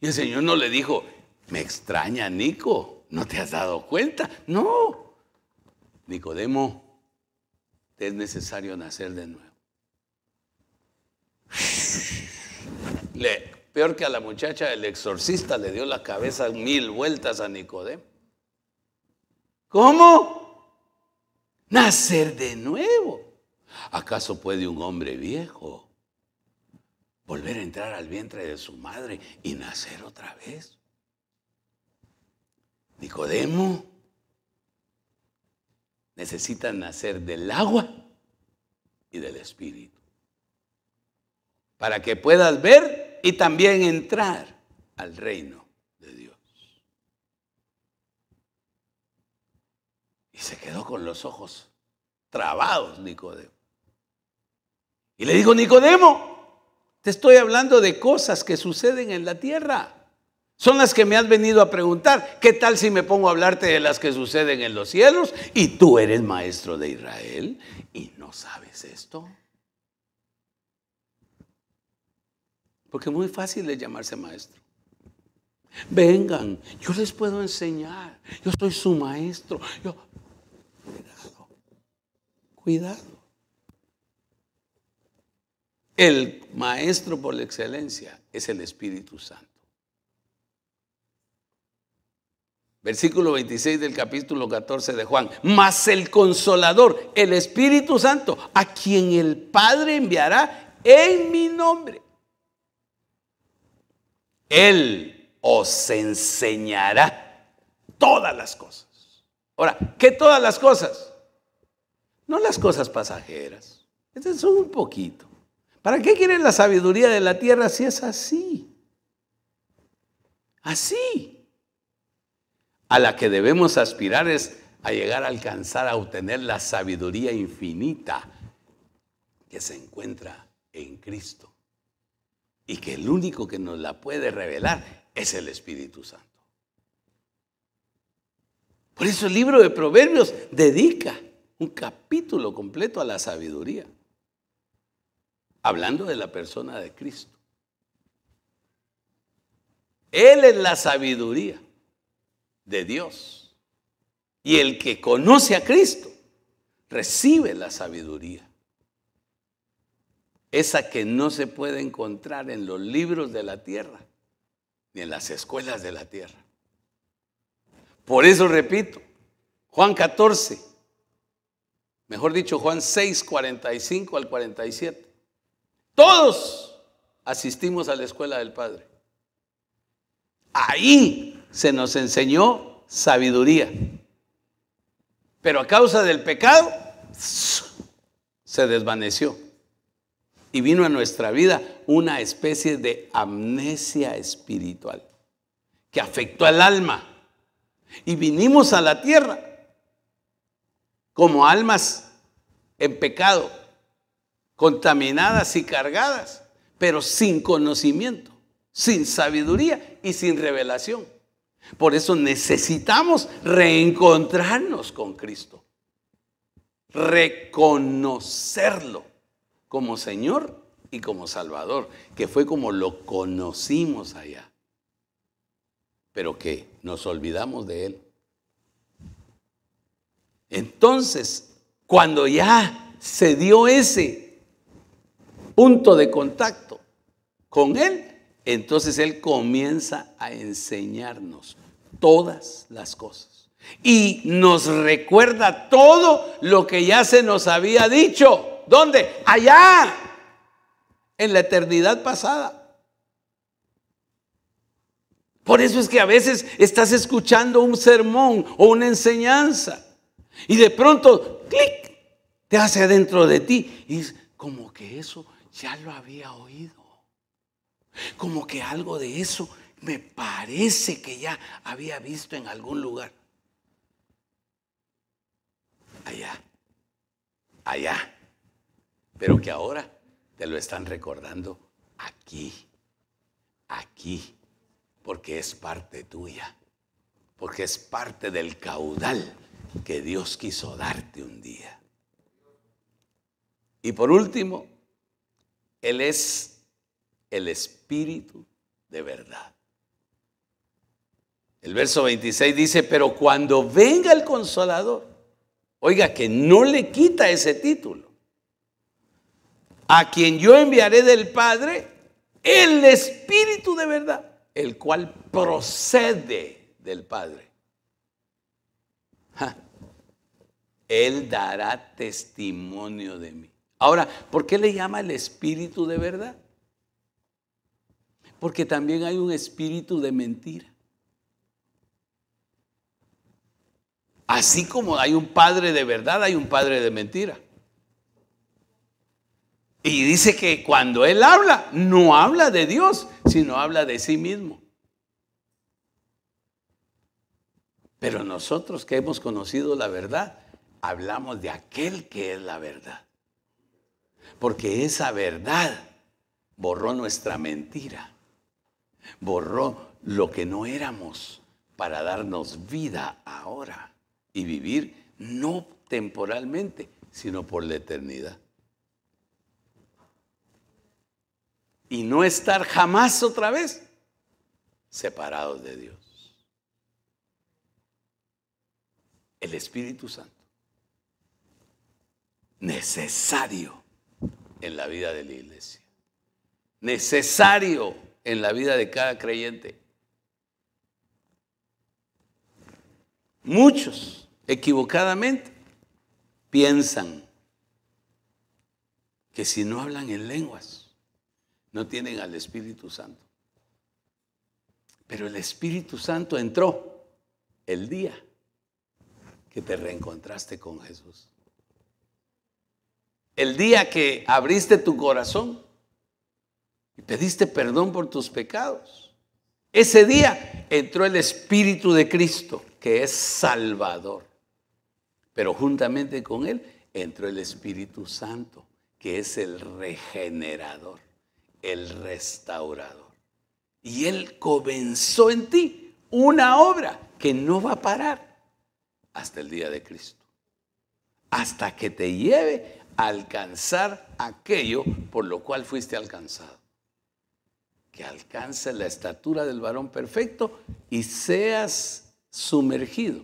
Y el Señor no le dijo, me extraña, Nico, ¿no te has dado cuenta? No. Nicodemo, es necesario nacer de nuevo. Le, peor que a la muchacha, el exorcista le dio la cabeza mil vueltas a Nicodemo. ¿Cómo? Nacer de nuevo. ¿Acaso puede un hombre viejo volver a entrar al vientre de su madre y nacer otra vez? Nicodemo necesita nacer del agua y del espíritu para que puedas ver y también entrar al reino de Dios. Y se quedó con los ojos trabados Nicodemo. Y le dijo, Nicodemo, te estoy hablando de cosas que suceden en la tierra. Son las que me has venido a preguntar. ¿Qué tal si me pongo a hablarte de las que suceden en los cielos y tú eres maestro de Israel y no sabes esto? Porque es muy fácil es llamarse maestro. Vengan, yo les puedo enseñar. Yo soy su maestro. cuidado, cuidado. El maestro por la excelencia es el Espíritu Santo. Versículo 26 del capítulo 14 de Juan. Mas el consolador, el Espíritu Santo, a quien el Padre enviará en mi nombre él os enseñará todas las cosas. Ahora, ¿qué todas las cosas? No las cosas pasajeras. Estas son un poquito. ¿Para qué quieren la sabiduría de la tierra si es así? Así. A la que debemos aspirar es a llegar a alcanzar, a obtener la sabiduría infinita que se encuentra en Cristo y que el único que nos la puede revelar es el Espíritu Santo. Por eso el libro de Proverbios dedica un capítulo completo a la sabiduría, hablando de la persona de Cristo. Él es la sabiduría de Dios. Y el que conoce a Cristo recibe la sabiduría esa que no se puede encontrar en los libros de la tierra, ni en las escuelas de la tierra. Por eso repito, Juan 14, mejor dicho, Juan 6, 45 al 47. Todos asistimos a la escuela del Padre. Ahí se nos enseñó sabiduría. Pero a causa del pecado, se desvaneció y vino a nuestra vida una especie de amnesia espiritual que afectó al alma. Y vinimos a la tierra como almas en pecado, contaminadas y cargadas, pero sin conocimiento, sin sabiduría y sin revelación. Por eso necesitamos reencontrarnos con Cristo, reconocerlo como Señor y como Salvador, que fue como lo conocimos allá, pero que nos olvidamos de Él. Entonces, cuando ya se dio ese punto de contacto con Él, entonces Él comienza a enseñarnos todas las cosas. Y nos recuerda todo lo que ya se nos había dicho. ¿Dónde? Allá, en la eternidad pasada. Por eso es que a veces estás escuchando un sermón o una enseñanza y de pronto, clic, te hace adentro de ti. Y como que eso ya lo había oído. Como que algo de eso me parece que ya había visto en algún lugar. Allá, allá. Pero que ahora te lo están recordando aquí, aquí, porque es parte tuya, porque es parte del caudal que Dios quiso darte un día. Y por último, Él es el Espíritu de verdad. El verso 26 dice, pero cuando venga el consolador, oiga que no le quita ese título, a quien yo enviaré del Padre, el Espíritu de verdad, el cual procede del Padre. Él dará testimonio de mí. Ahora, ¿por qué le llama el Espíritu de verdad? Porque también hay un espíritu de mentira. Así como hay un padre de verdad, hay un padre de mentira. Y dice que cuando él habla, no habla de Dios, sino habla de sí mismo. Pero nosotros que hemos conocido la verdad, hablamos de aquel que es la verdad. Porque esa verdad borró nuestra mentira, borró lo que no éramos para darnos vida ahora y vivir no temporalmente, sino por la eternidad. Y no estar jamás otra vez separados de Dios. El Espíritu Santo. Necesario en la vida de la iglesia. Necesario en la vida de cada creyente. Muchos equivocadamente piensan que si no hablan en lenguas, no tienen al Espíritu Santo. Pero el Espíritu Santo entró el día que te reencontraste con Jesús. El día que abriste tu corazón y pediste perdón por tus pecados. Ese día entró el Espíritu de Cristo que es Salvador. Pero juntamente con Él entró el Espíritu Santo, que es el regenerador, el restaurador. Y Él comenzó en ti una obra que no va a parar hasta el día de Cristo. Hasta que te lleve a alcanzar aquello por lo cual fuiste alcanzado. Que alcance la estatura del varón perfecto y seas sumergido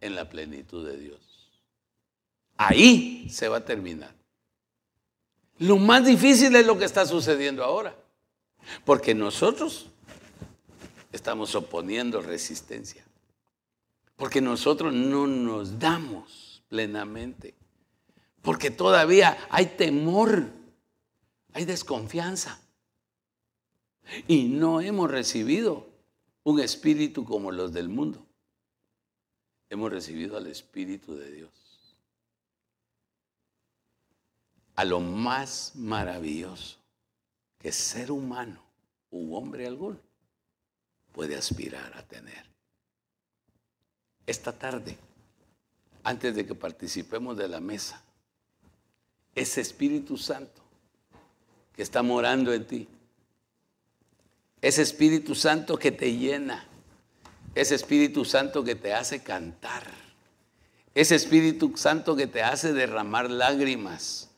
en la plenitud de Dios. Ahí se va a terminar. Lo más difícil es lo que está sucediendo ahora, porque nosotros estamos oponiendo resistencia, porque nosotros no nos damos plenamente, porque todavía hay temor, hay desconfianza, y no hemos recibido un espíritu como los del mundo. Hemos recibido al Espíritu de Dios. A lo más maravilloso que ser humano u hombre alguno puede aspirar a tener. Esta tarde, antes de que participemos de la mesa, ese Espíritu Santo que está morando en ti, ese Espíritu Santo que te llena, ese Espíritu Santo que te hace cantar, ese Espíritu Santo que te hace derramar lágrimas,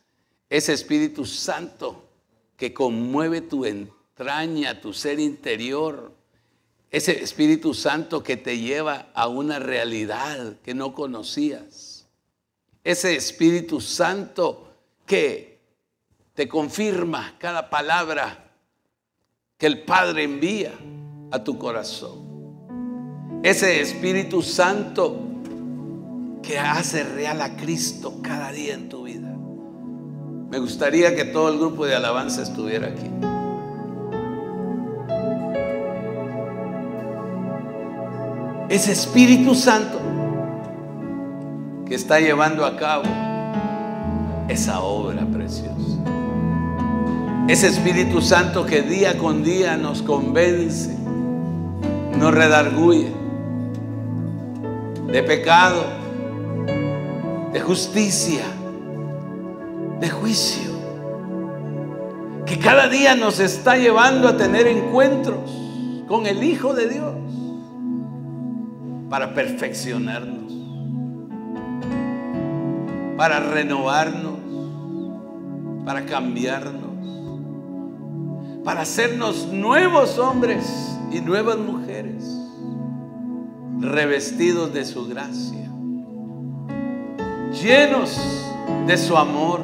ese Espíritu Santo que conmueve tu entraña, tu ser interior, ese Espíritu Santo que te lleva a una realidad que no conocías, ese Espíritu Santo que te confirma cada palabra que el Padre envía a tu corazón. Ese Espíritu Santo que hace real a Cristo cada día en tu vida. Me gustaría que todo el grupo de alabanza estuviera aquí. Ese Espíritu Santo que está llevando a cabo esa obra preciosa. Ese Espíritu Santo que día con día nos convence, nos redarguye de pecado, de justicia, de juicio, que cada día nos está llevando a tener encuentros con el Hijo de Dios para perfeccionarnos, para renovarnos, para cambiarnos para hacernos nuevos hombres y nuevas mujeres, revestidos de su gracia, llenos de su amor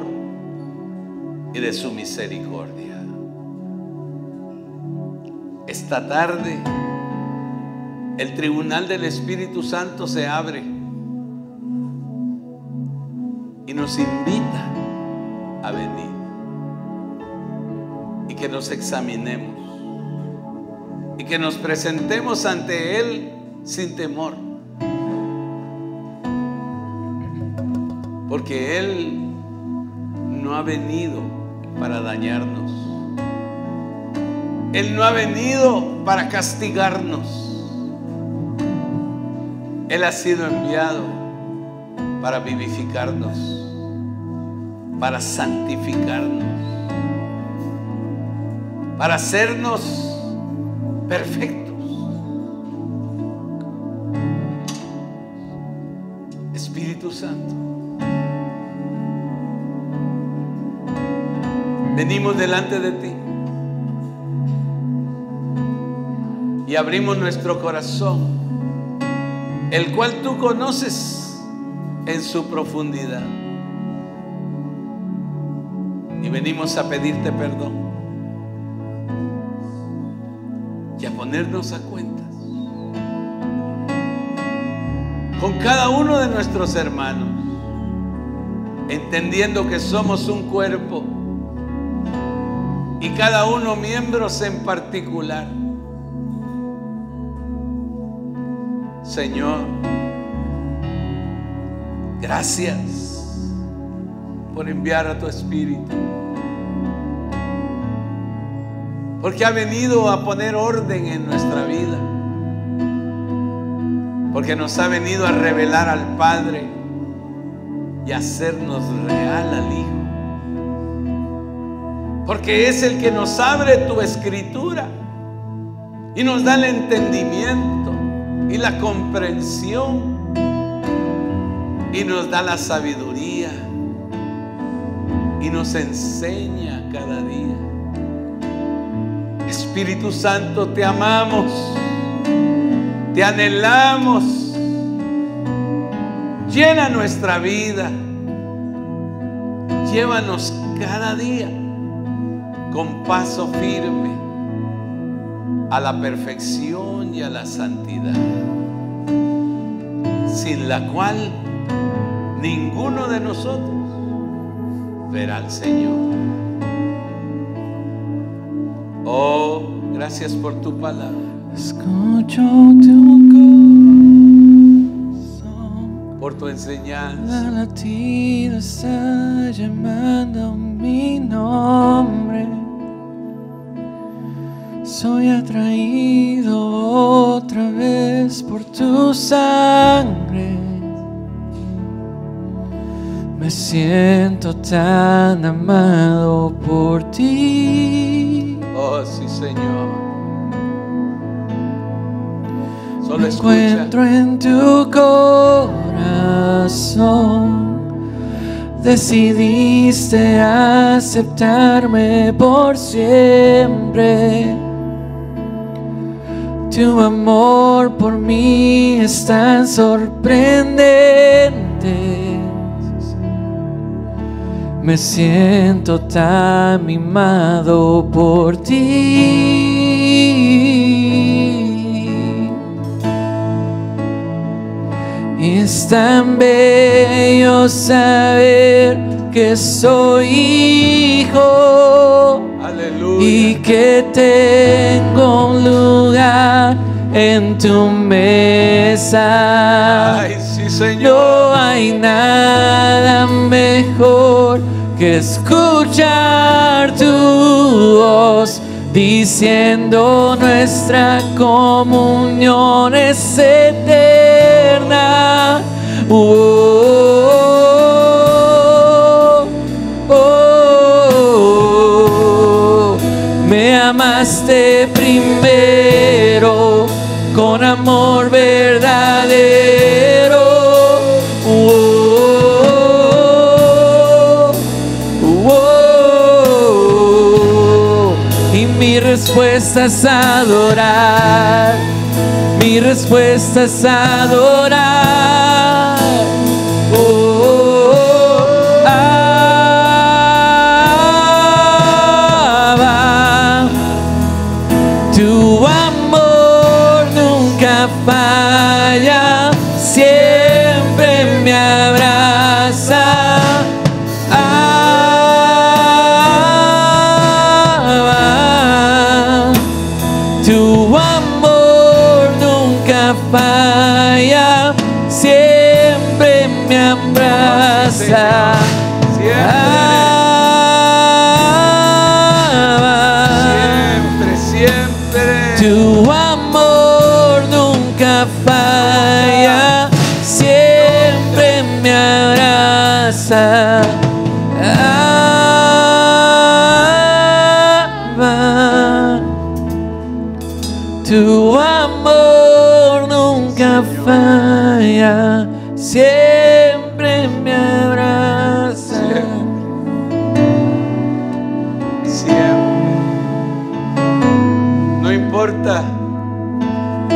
y de su misericordia. Esta tarde el tribunal del Espíritu Santo se abre y nos invita a venir y que nos examinemos y que nos presentemos ante Él sin temor. Porque Él no ha venido para dañarnos. Él no ha venido para castigarnos. Él ha sido enviado para vivificarnos, para santificarnos para hacernos perfectos. Espíritu Santo. Venimos delante de ti y abrimos nuestro corazón, el cual tú conoces en su profundidad. Y venimos a pedirte perdón ponernos a cuentas con cada uno de nuestros hermanos, entendiendo que somos un cuerpo y cada uno miembros en particular. Señor, gracias por enviar a tu Espíritu. Porque ha venido a poner orden en nuestra vida. Porque nos ha venido a revelar al Padre y hacernos real al Hijo. Porque es el que nos abre tu escritura y nos da el entendimiento y la comprensión y nos da la sabiduría y nos enseña cada día. Espíritu Santo, te amamos, te anhelamos. Llena nuestra vida. Llévanos cada día con paso firme a la perfección y a la santidad, sin la cual ninguno de nosotros verá al Señor. Oh, gracias por tu palabra. Escucho tu corazón. Por tu enseñanza. La latido está llamando mi nombre. Soy atraído sangre. Me siento tan amado por ti. Oh, sí, Señor. Solo Me escucha. encuentro en tu corazón. Decidiste aceptarme por siempre. Tu amor por mí es tan sorprendente. Me siento tan mimado por ti. Es tan bello saber que soy hijo Aleluya. y que tengo un lugar en tu mesa. Ay, sí, Señor. No hay nada mejor que escuchar tu voz diciendo nuestra comunión es eterna. Oh, respuesta es adorar. Mi respuesta es adorar. Abba. Tu amor nunca falla, siempre me abraza. Siempre. No importa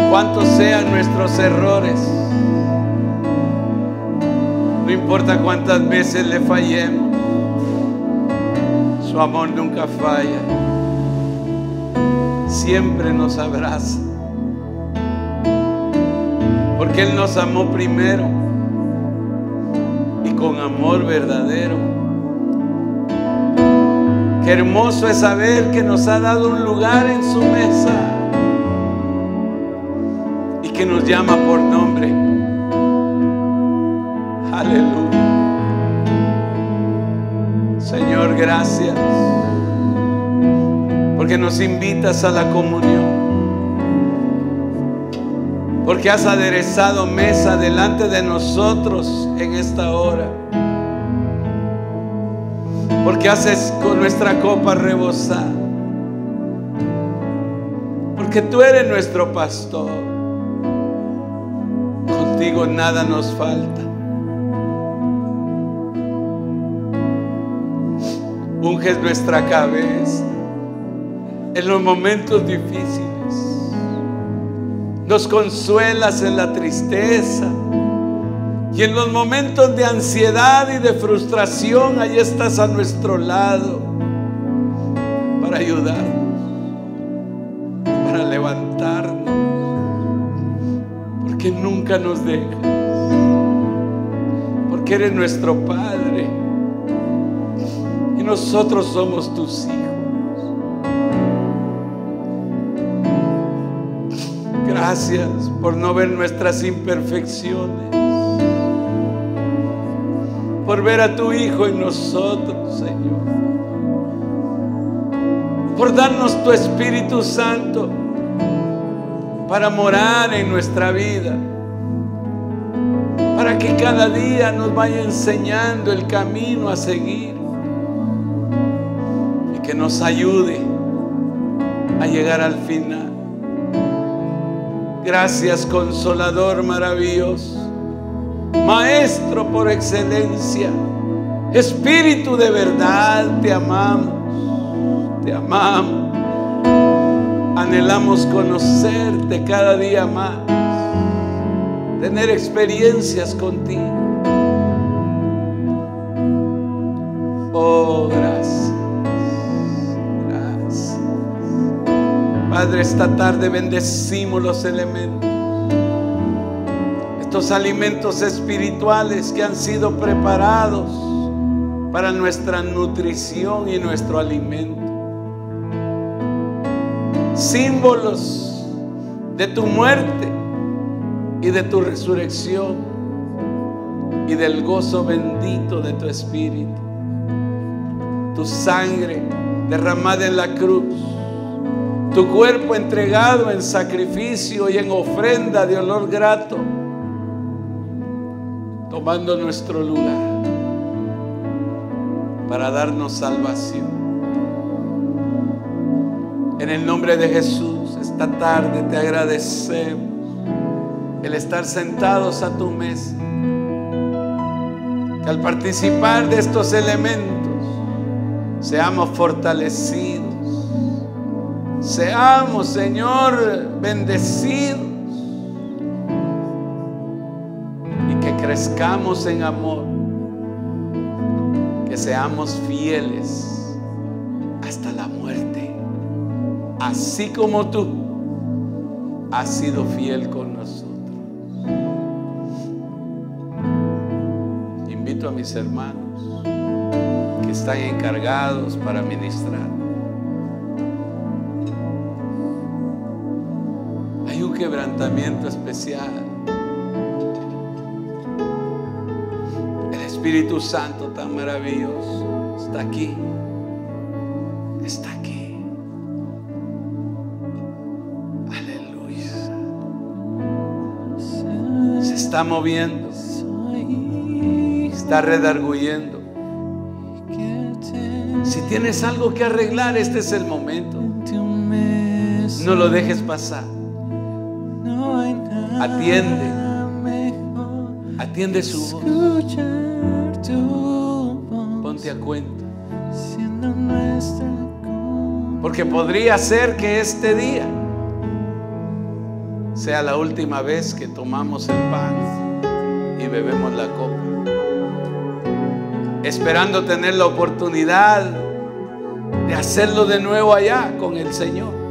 cuántos sean nuestros errores. Importa cuántas veces le fallemos. Su amor nunca falla. Siempre nos abraza. Porque Él nos amó primero y con amor verdadero. Qué hermoso es saber que nos ha dado un lugar en su mesa y que nos llama por nombre. Aleluya. Señor, gracias. Porque nos invitas a la comunión. Porque has aderezado mesa delante de nosotros en esta hora porque haces con nuestra copa rebosar. Porque tú eres nuestro pastor. Contigo nada nos falta. Unges nuestra cabeza en los momentos difíciles. Nos consuelas en la tristeza. Y en los momentos de ansiedad y de frustración, ahí estás a nuestro lado para ayudarnos, para levantarnos, porque nunca nos dejas, porque eres nuestro Padre nosotros somos tus hijos. Gracias por no ver nuestras imperfecciones por ver a tu Hijo en nosotros, Señor. Por darnos tu Espíritu Santo para morar en nuestra vida. Para que cada día nos vaya enseñando el camino a seguir. Nos ayude a llegar al final. Gracias, consolador maravilloso. Maestro por excelencia, Espíritu de verdad, te amamos, te amamos. Anhelamos conocerte cada día más, tener experiencias contigo. Padre, esta tarde bendecimos los elementos estos alimentos espirituales que han sido preparados para nuestra nutrición y nuestro alimento. Símbolos de tu muerte y de tu resurrección y del gozo bendito de tu espíritu. tu sangre derramada en la cruz, tu cuerpo entregado en sacrificio y en ofrenda de olor grato, tomando nuestro lugar para darnos salvación. En el nombre de Jesús, esta tarde te agradecemos el estar sentados a tu mesa. Que al participar de estos elementos seamos fortalecidos. Seamos, Señor, bendecidos. Y que crezcamos en amor. Que seamos fieles hasta la muerte. Así como tú has sido fiel con nosotros. Invito a mis hermanos que están encargados para ministrar. Quebrantamiento especial. El Espíritu Santo tan maravilloso está aquí. Está aquí. Aleluya. Se está moviendo. Está redarguyendo. Si tienes algo que arreglar, este es el momento. No lo dejes pasar. Atiende. Atiende su voz. Ponte a cuenta. Porque podría ser que este día sea la última vez que tomamos el pan y bebemos la copa. Esperando tener la oportunidad de hacerlo de nuevo allá con el Señor.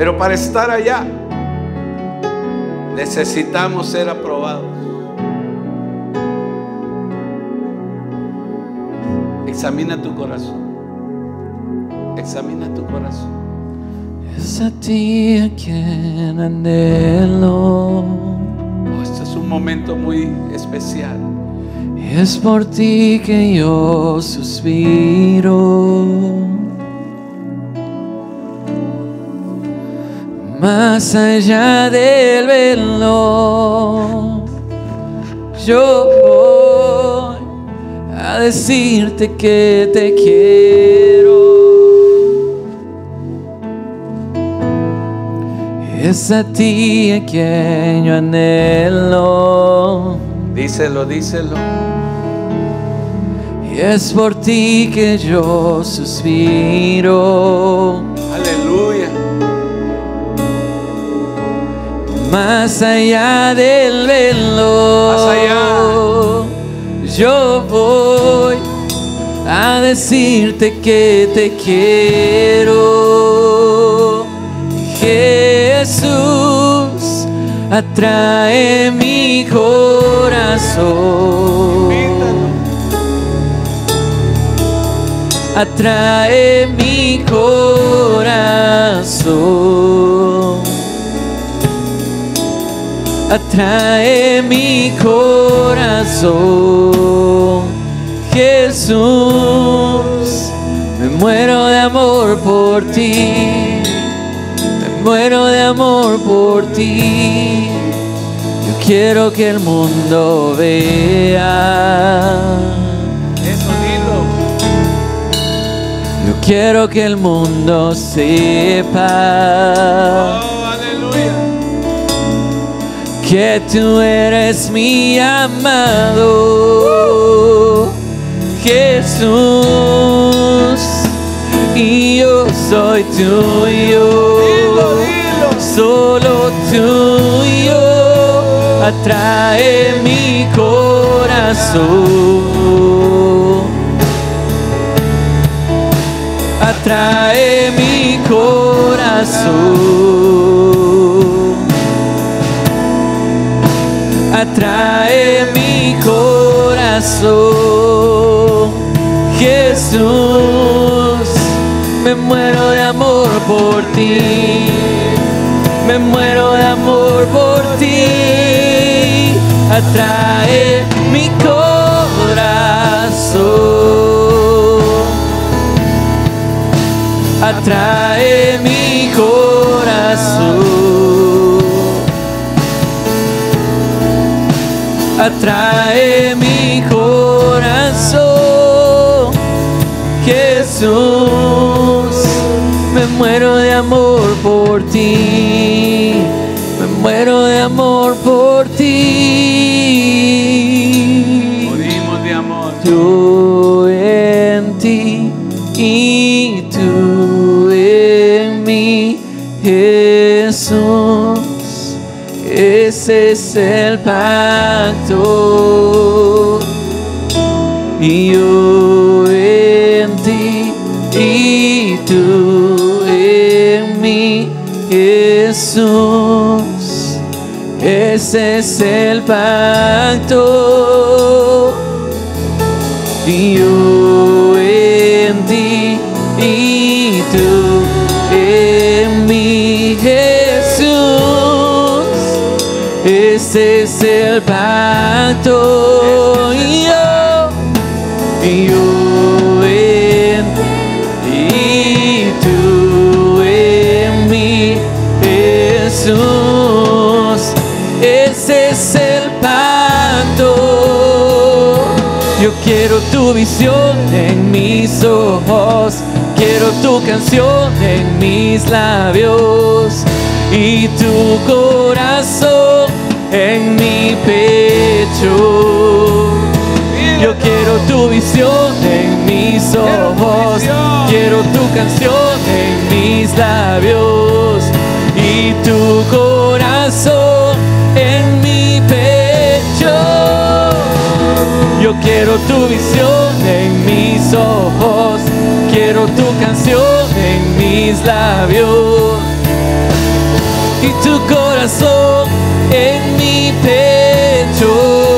Pero para estar allá necesitamos ser aprobados. Examina tu corazón. Examina tu corazón. Es a ti a quien anhelo. Oh, este es un momento muy especial. Es por ti que yo suspiro. Más allá del velo, yo voy a decirte que te quiero. Es a ti a quien yo anhelo. Díselo, díselo. Y es por ti que yo suspiro. Más allá del velo. Más allá. Yo voy a decirte que te quiero. Jesús atrae mi corazón. atrae mi corazón. Atrae mi corazón. Jesús, me muero de amor por ti. Me muero de amor por ti. Yo quiero que el mundo vea. Yo quiero que el mundo sepa Oh, aleluya. Que tú eres mi amado Jesús y yo soy tuyo. Solo tuyo atrae mi corazón. atrae mi corazón. Atrae mi corazón. Jesús, me muero de amor por ti. Me muero de amor por ti. Atrae mi corazón atrae mi atrae mi corazón, Jesús, me muero de amor por ti, me muero de Ese es el pacto. Y yo en ti y tú en mí, Jesús. Ese es el pacto. Y yo Ese es el pacto. Yo, y yo en y tú en mí, Jesús. Ese es el pacto. Yo quiero tu visión en mis ojos, quiero tu canción en mis labios y tu corazón en mi pecho. Yo quiero tu visión en mis ojos, quiero tu canción en mis labios. Y tu corazón en mi pecho. Yo quiero tu visión en mis ojos, quiero tu canción en mis labios. Y tu corazón en mi pecho.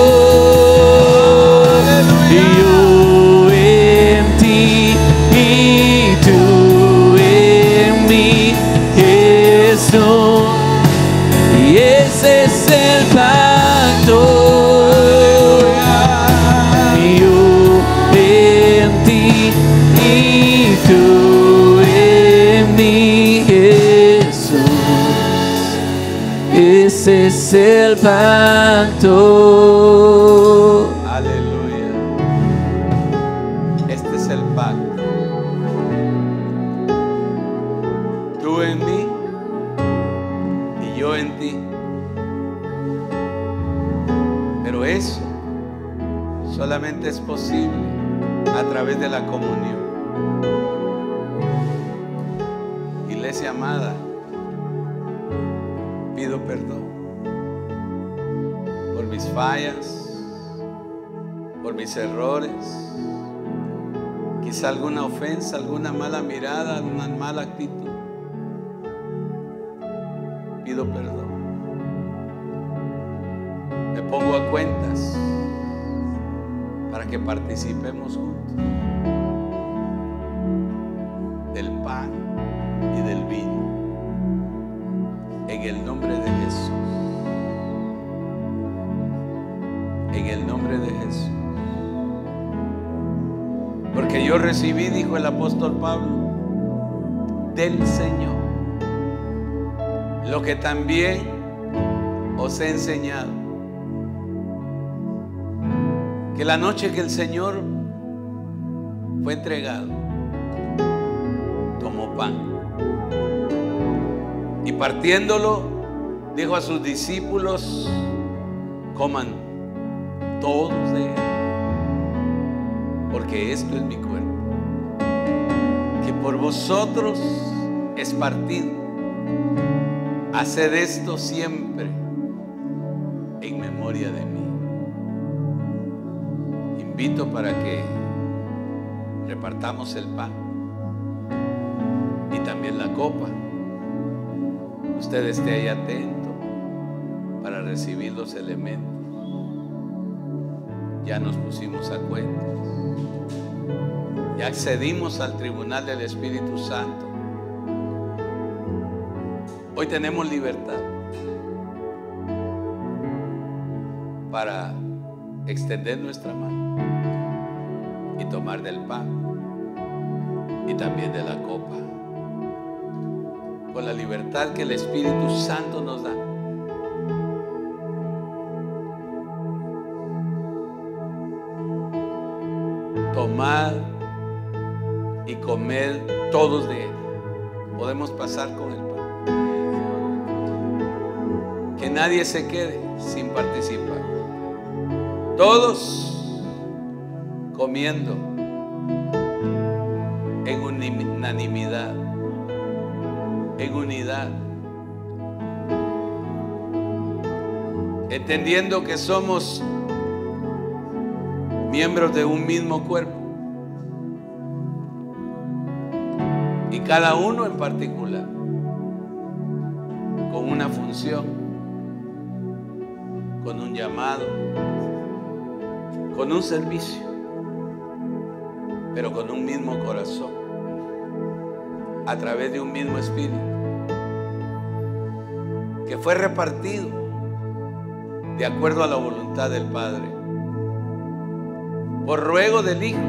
El pacto. Errores, quizá alguna ofensa, alguna mala mirada, una mala actitud. Pido perdón. Me pongo a cuentas para que participemos juntos yo recibí, dijo el apóstol Pablo, del Señor, lo que también os he enseñado. Que la noche que el Señor fue entregado, tomó pan y partiéndolo, dijo a sus discípulos, coman todos de él, porque esto es mi cuerpo, que por vosotros es partido. Haced esto siempre en memoria de mí. Invito para que repartamos el pan y también la copa. Usted esté ahí atento para recibir los elementos. Ya nos pusimos a cuenta. Ya accedimos al tribunal del Espíritu Santo. Hoy tenemos libertad para extender nuestra mano y tomar del pan y también de la copa. Con la libertad que el Espíritu Santo nos da. Comed todos de él. Podemos pasar con el pan. Que nadie se quede sin participar. Todos comiendo en unanimidad, en unidad, entendiendo que somos miembros de un mismo cuerpo cada uno en particular con una función, con un llamado, con un servicio pero con un mismo corazón, a través de un mismo espíritu, que fue repartido de acuerdo a la voluntad del Padre, por ruego del Hijo,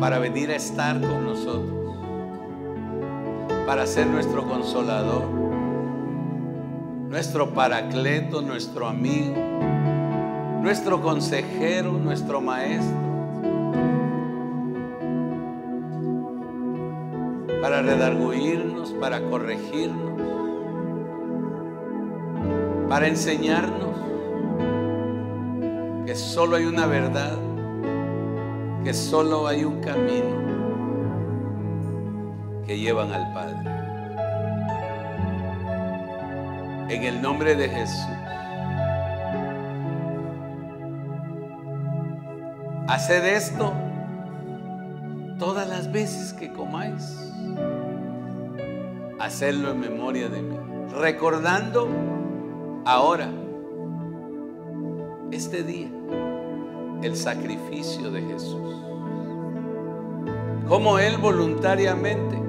para venir a estar con nosotros, para ser nuestro consolador, nuestro paracleto, nuestro amigo, nuestro consejero, nuestro maestro para redarguirnos, para corregirnos, para enseñarnos que solo hay una verdad, que solo hay un camino que llevan al Padre. En el nombre de Jesús. Haced esto todas las veces que comáis hacerlo en memoria de mí. Recordando ahora, este día, el sacrificio de Jesús. Como Él voluntariamente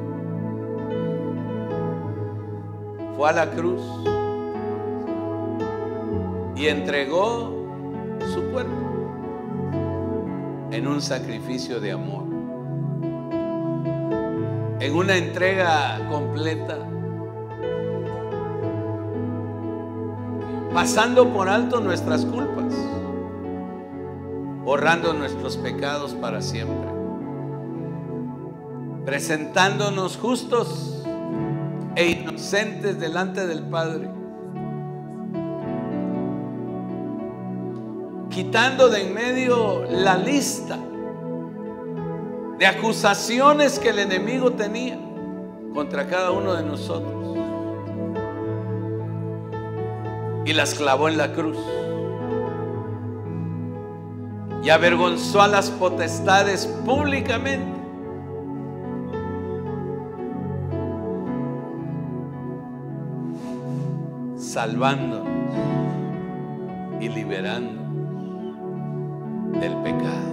fue a la cruz y entregó su cuerpo en un sacrificio de amor en una entrega completa, pasando por alto nuestras culpas, borrando nuestros pecados para siempre, presentándonos justos e inocentes delante del Padre, quitando de en medio la lista de acusaciones que el enemigo tenía contra cada uno de nosotros. Y las clavó en la cruz. Y avergonzó a las potestades públicamente. Salvándonos y liberándonos del pecado.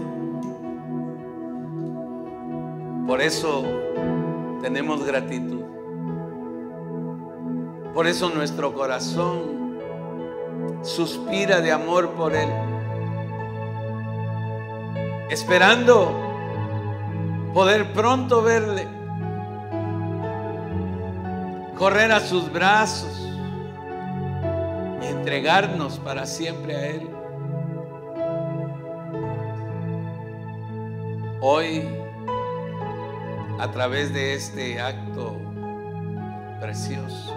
Por eso tenemos gratitud. Por eso nuestro corazón suspira de amor por Él. Esperando poder pronto verle. Correr a sus brazos y entregarnos para siempre a Él. Hoy a través de este acto precioso.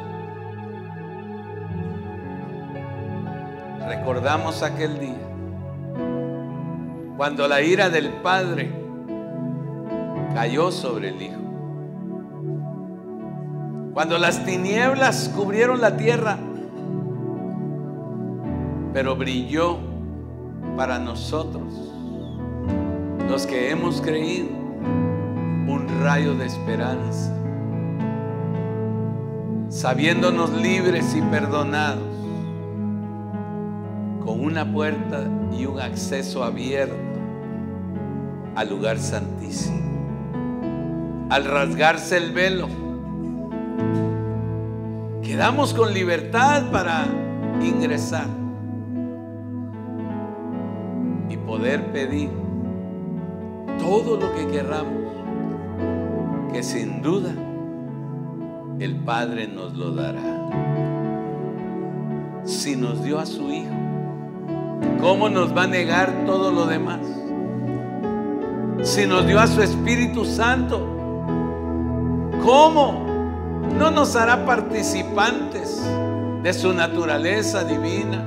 Recordamos aquel día cuando la ira del Padre cayó sobre el Hijo. Cuando las tinieblas cubrieron la tierra, pero brilló para nosotros, los que hemos creído un rayo de esperanza, sabiéndonos libres y perdonados, con una puerta y un acceso abierto al lugar santísimo. Al rasgarse el velo, quedamos con libertad para ingresar y poder pedir todo lo que querramos, que sin duda el Padre nos lo dará. Si nos dio a su Hijo, ¿cómo nos va a negar todo lo demás? Si nos dio a su Espíritu Santo, ¿cómo no nos hará participantes de su naturaleza divina?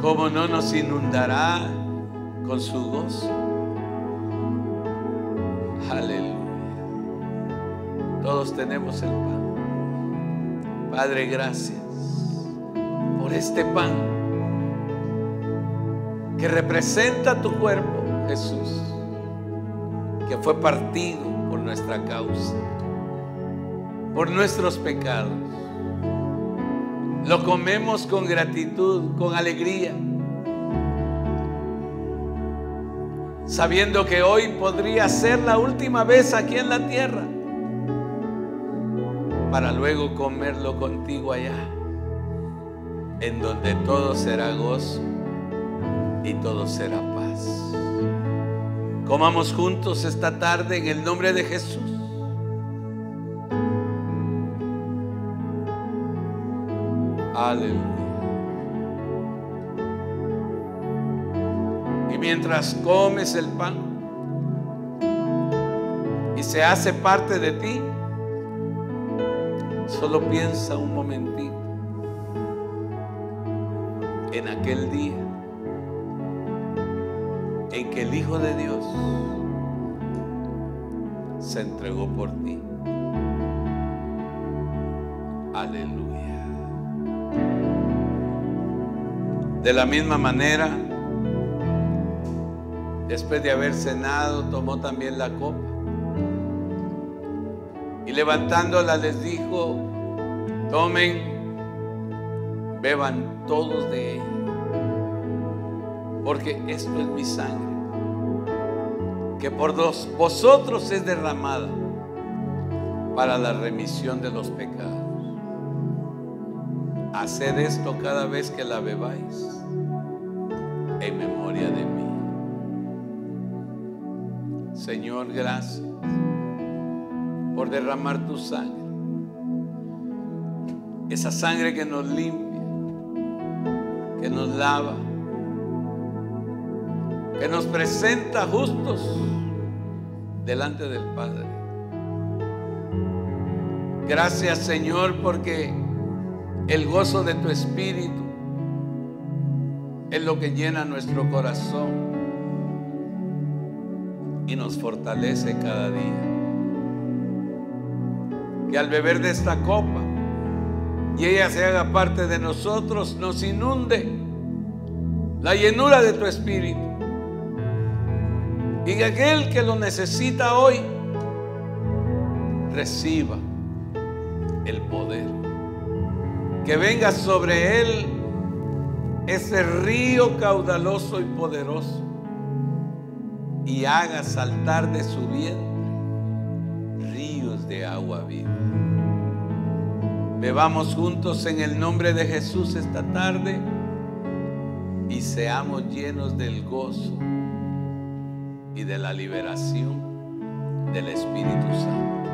¿Cómo no nos inundará con su gozo? Aleluya. Todos tenemos el pan. Padre, gracias por este pan que representa tu cuerpo, Jesús, que fue partido por nuestra causa, por nuestros pecados. Lo comemos con gratitud, con alegría, sabiendo que hoy podría ser la última vez aquí en la tierra, para luego comerlo contigo allá, en donde todo será gozo y todo será paz. Comamos juntos esta tarde en el nombre de Jesús. Aleluya. Y mientras comes el pan y se hace parte de ti, solo piensa un momentito en aquel día en que el Hijo de Dios se entregó por ti. Aleluya. De la misma manera, después de haber cenado, tomó también la copa. Y levantándola les dijo, tomen, beban todos de ella, porque esto es mi sangre, que por vosotros es derramada para la remisión de los pecados. Haced esto cada vez que la bebáis en memoria de mí. Señor, gracias por derramar tu sangre. Esa sangre que nos limpia, que nos lava, que nos presenta justos delante del Padre. Gracias Señor porque el gozo de tu espíritu es lo que llena nuestro corazón y nos fortalece cada día. Que al beber de esta copa y ella se haga parte de nosotros, nos inunde la llenura de tu espíritu. Y que aquel que lo necesita hoy reciba el poder que venga sobre él ese río caudaloso y poderoso y haga saltar de su vientre ríos de agua viva. Bebamos juntos en el nombre de Jesús esta tarde y seamos llenos del gozo y de la liberación del Espíritu Santo.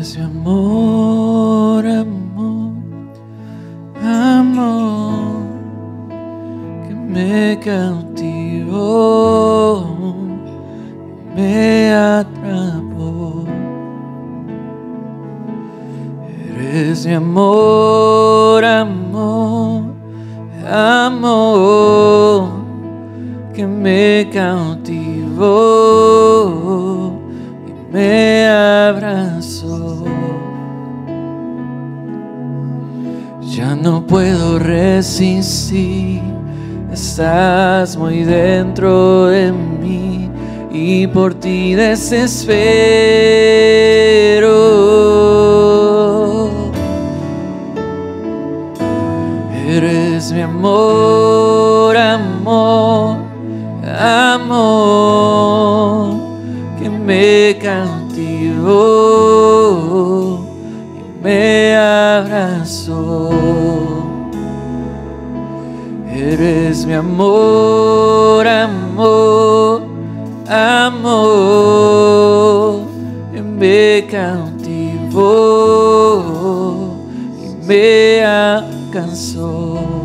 Ese amor, amor, amor que me cautivó, me atrapó. Eres mi amor, amor, amor que me cautivó y me abrazó. Ya no puedo resistir, estás muy dentro de mí y por ti desespero. Eres mi amor, amor, amor que me cautivó y me abrazó. Eres mi amor, amor, amor, y me cautivó y me alcanzó.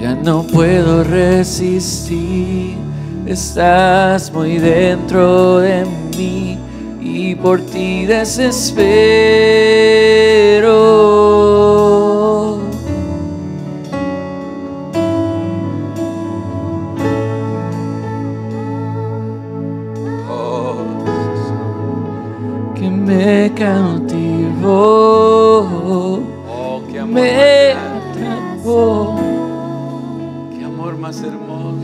Ya no puedo resistir, estás muy dentro de mí y por ti desespero. Oh, que me cautivó, oh, me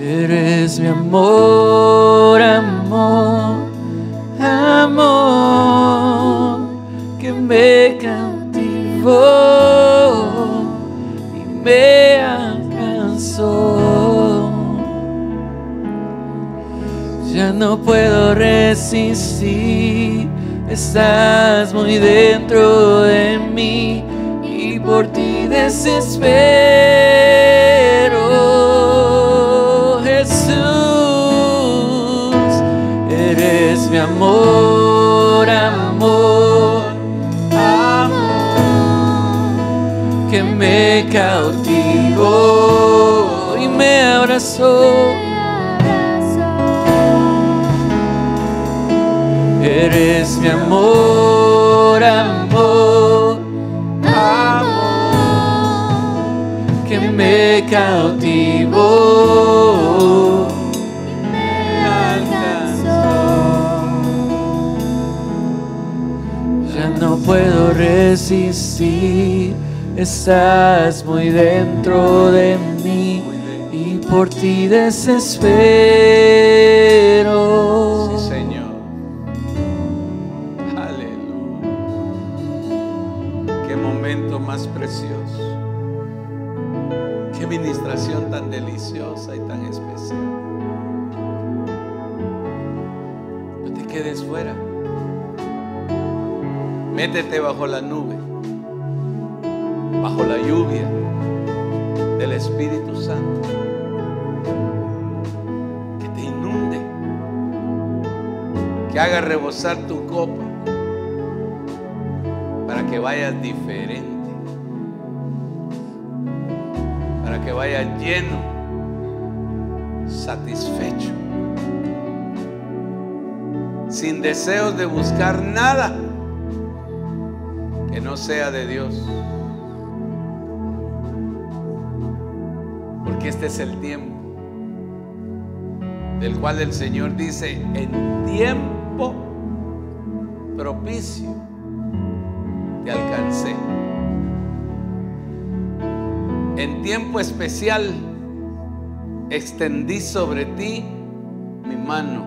Eres mi amor, amor, amor, que me cautivó y me alcanzó. Ya no puedo resistir, estás muy dentro de mí y por ti desespero. Jesús, eres mi amor, amor, amor, que me cautivó y me abrazó. Eres mi amor, amor, amor, que me cautivó. Resistir, estás muy dentro de mí y por ti desespero. Sí, Señor. Aleluya. Qué momento más precioso. Qué ministración tan deliciosa y tan especial. No te quedes fuera. Métete bajo la nube, rebosar tu copa para que vayas diferente, para que vayas lleno, satisfecho, sin deseos de buscar nada que no sea de Dios. Porque este es el tiempo del cual el Señor dice, en tiempo propicio te alcancé. En tiempo especial extendí sobre ti mi mano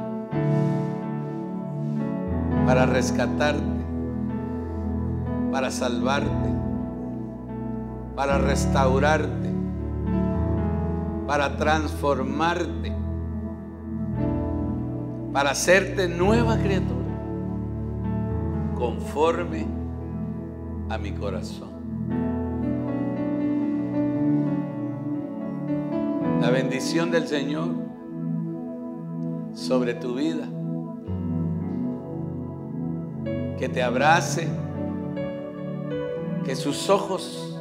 para rescatarte, para salvarte, para restaurarte, para transformarte para hacerte nueva criatura conforme a mi corazón. La bendición del Señor sobre tu vida. Que te abrace, que sus ojos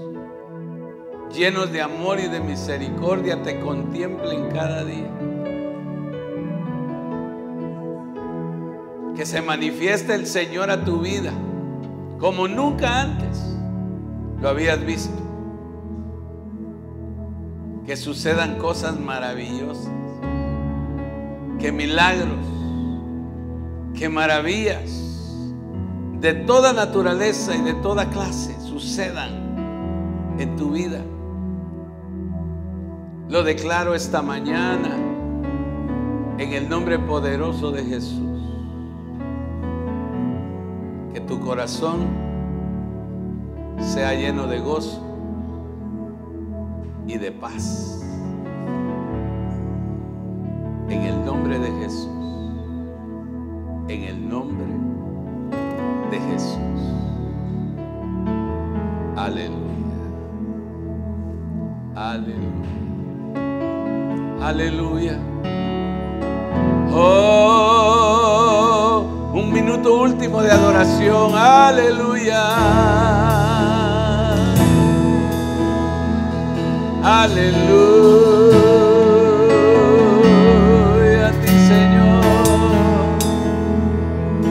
llenos de amor y de misericordia te contemplen cada día. Que se manifieste el Señor a tu vida como nunca antes lo habías visto. Que sucedan cosas maravillosas, que milagros, que maravillas de toda naturaleza y de toda clase sucedan en tu vida. Lo declaro esta mañana en el nombre poderoso de Jesús que tu corazón sea lleno de gozo y de paz. En el nombre de Jesús. En el nombre de Jesús. Aleluya. Aleluya. Aleluya. Oh, un minuto último de adoración. Aleluya. Aleluya.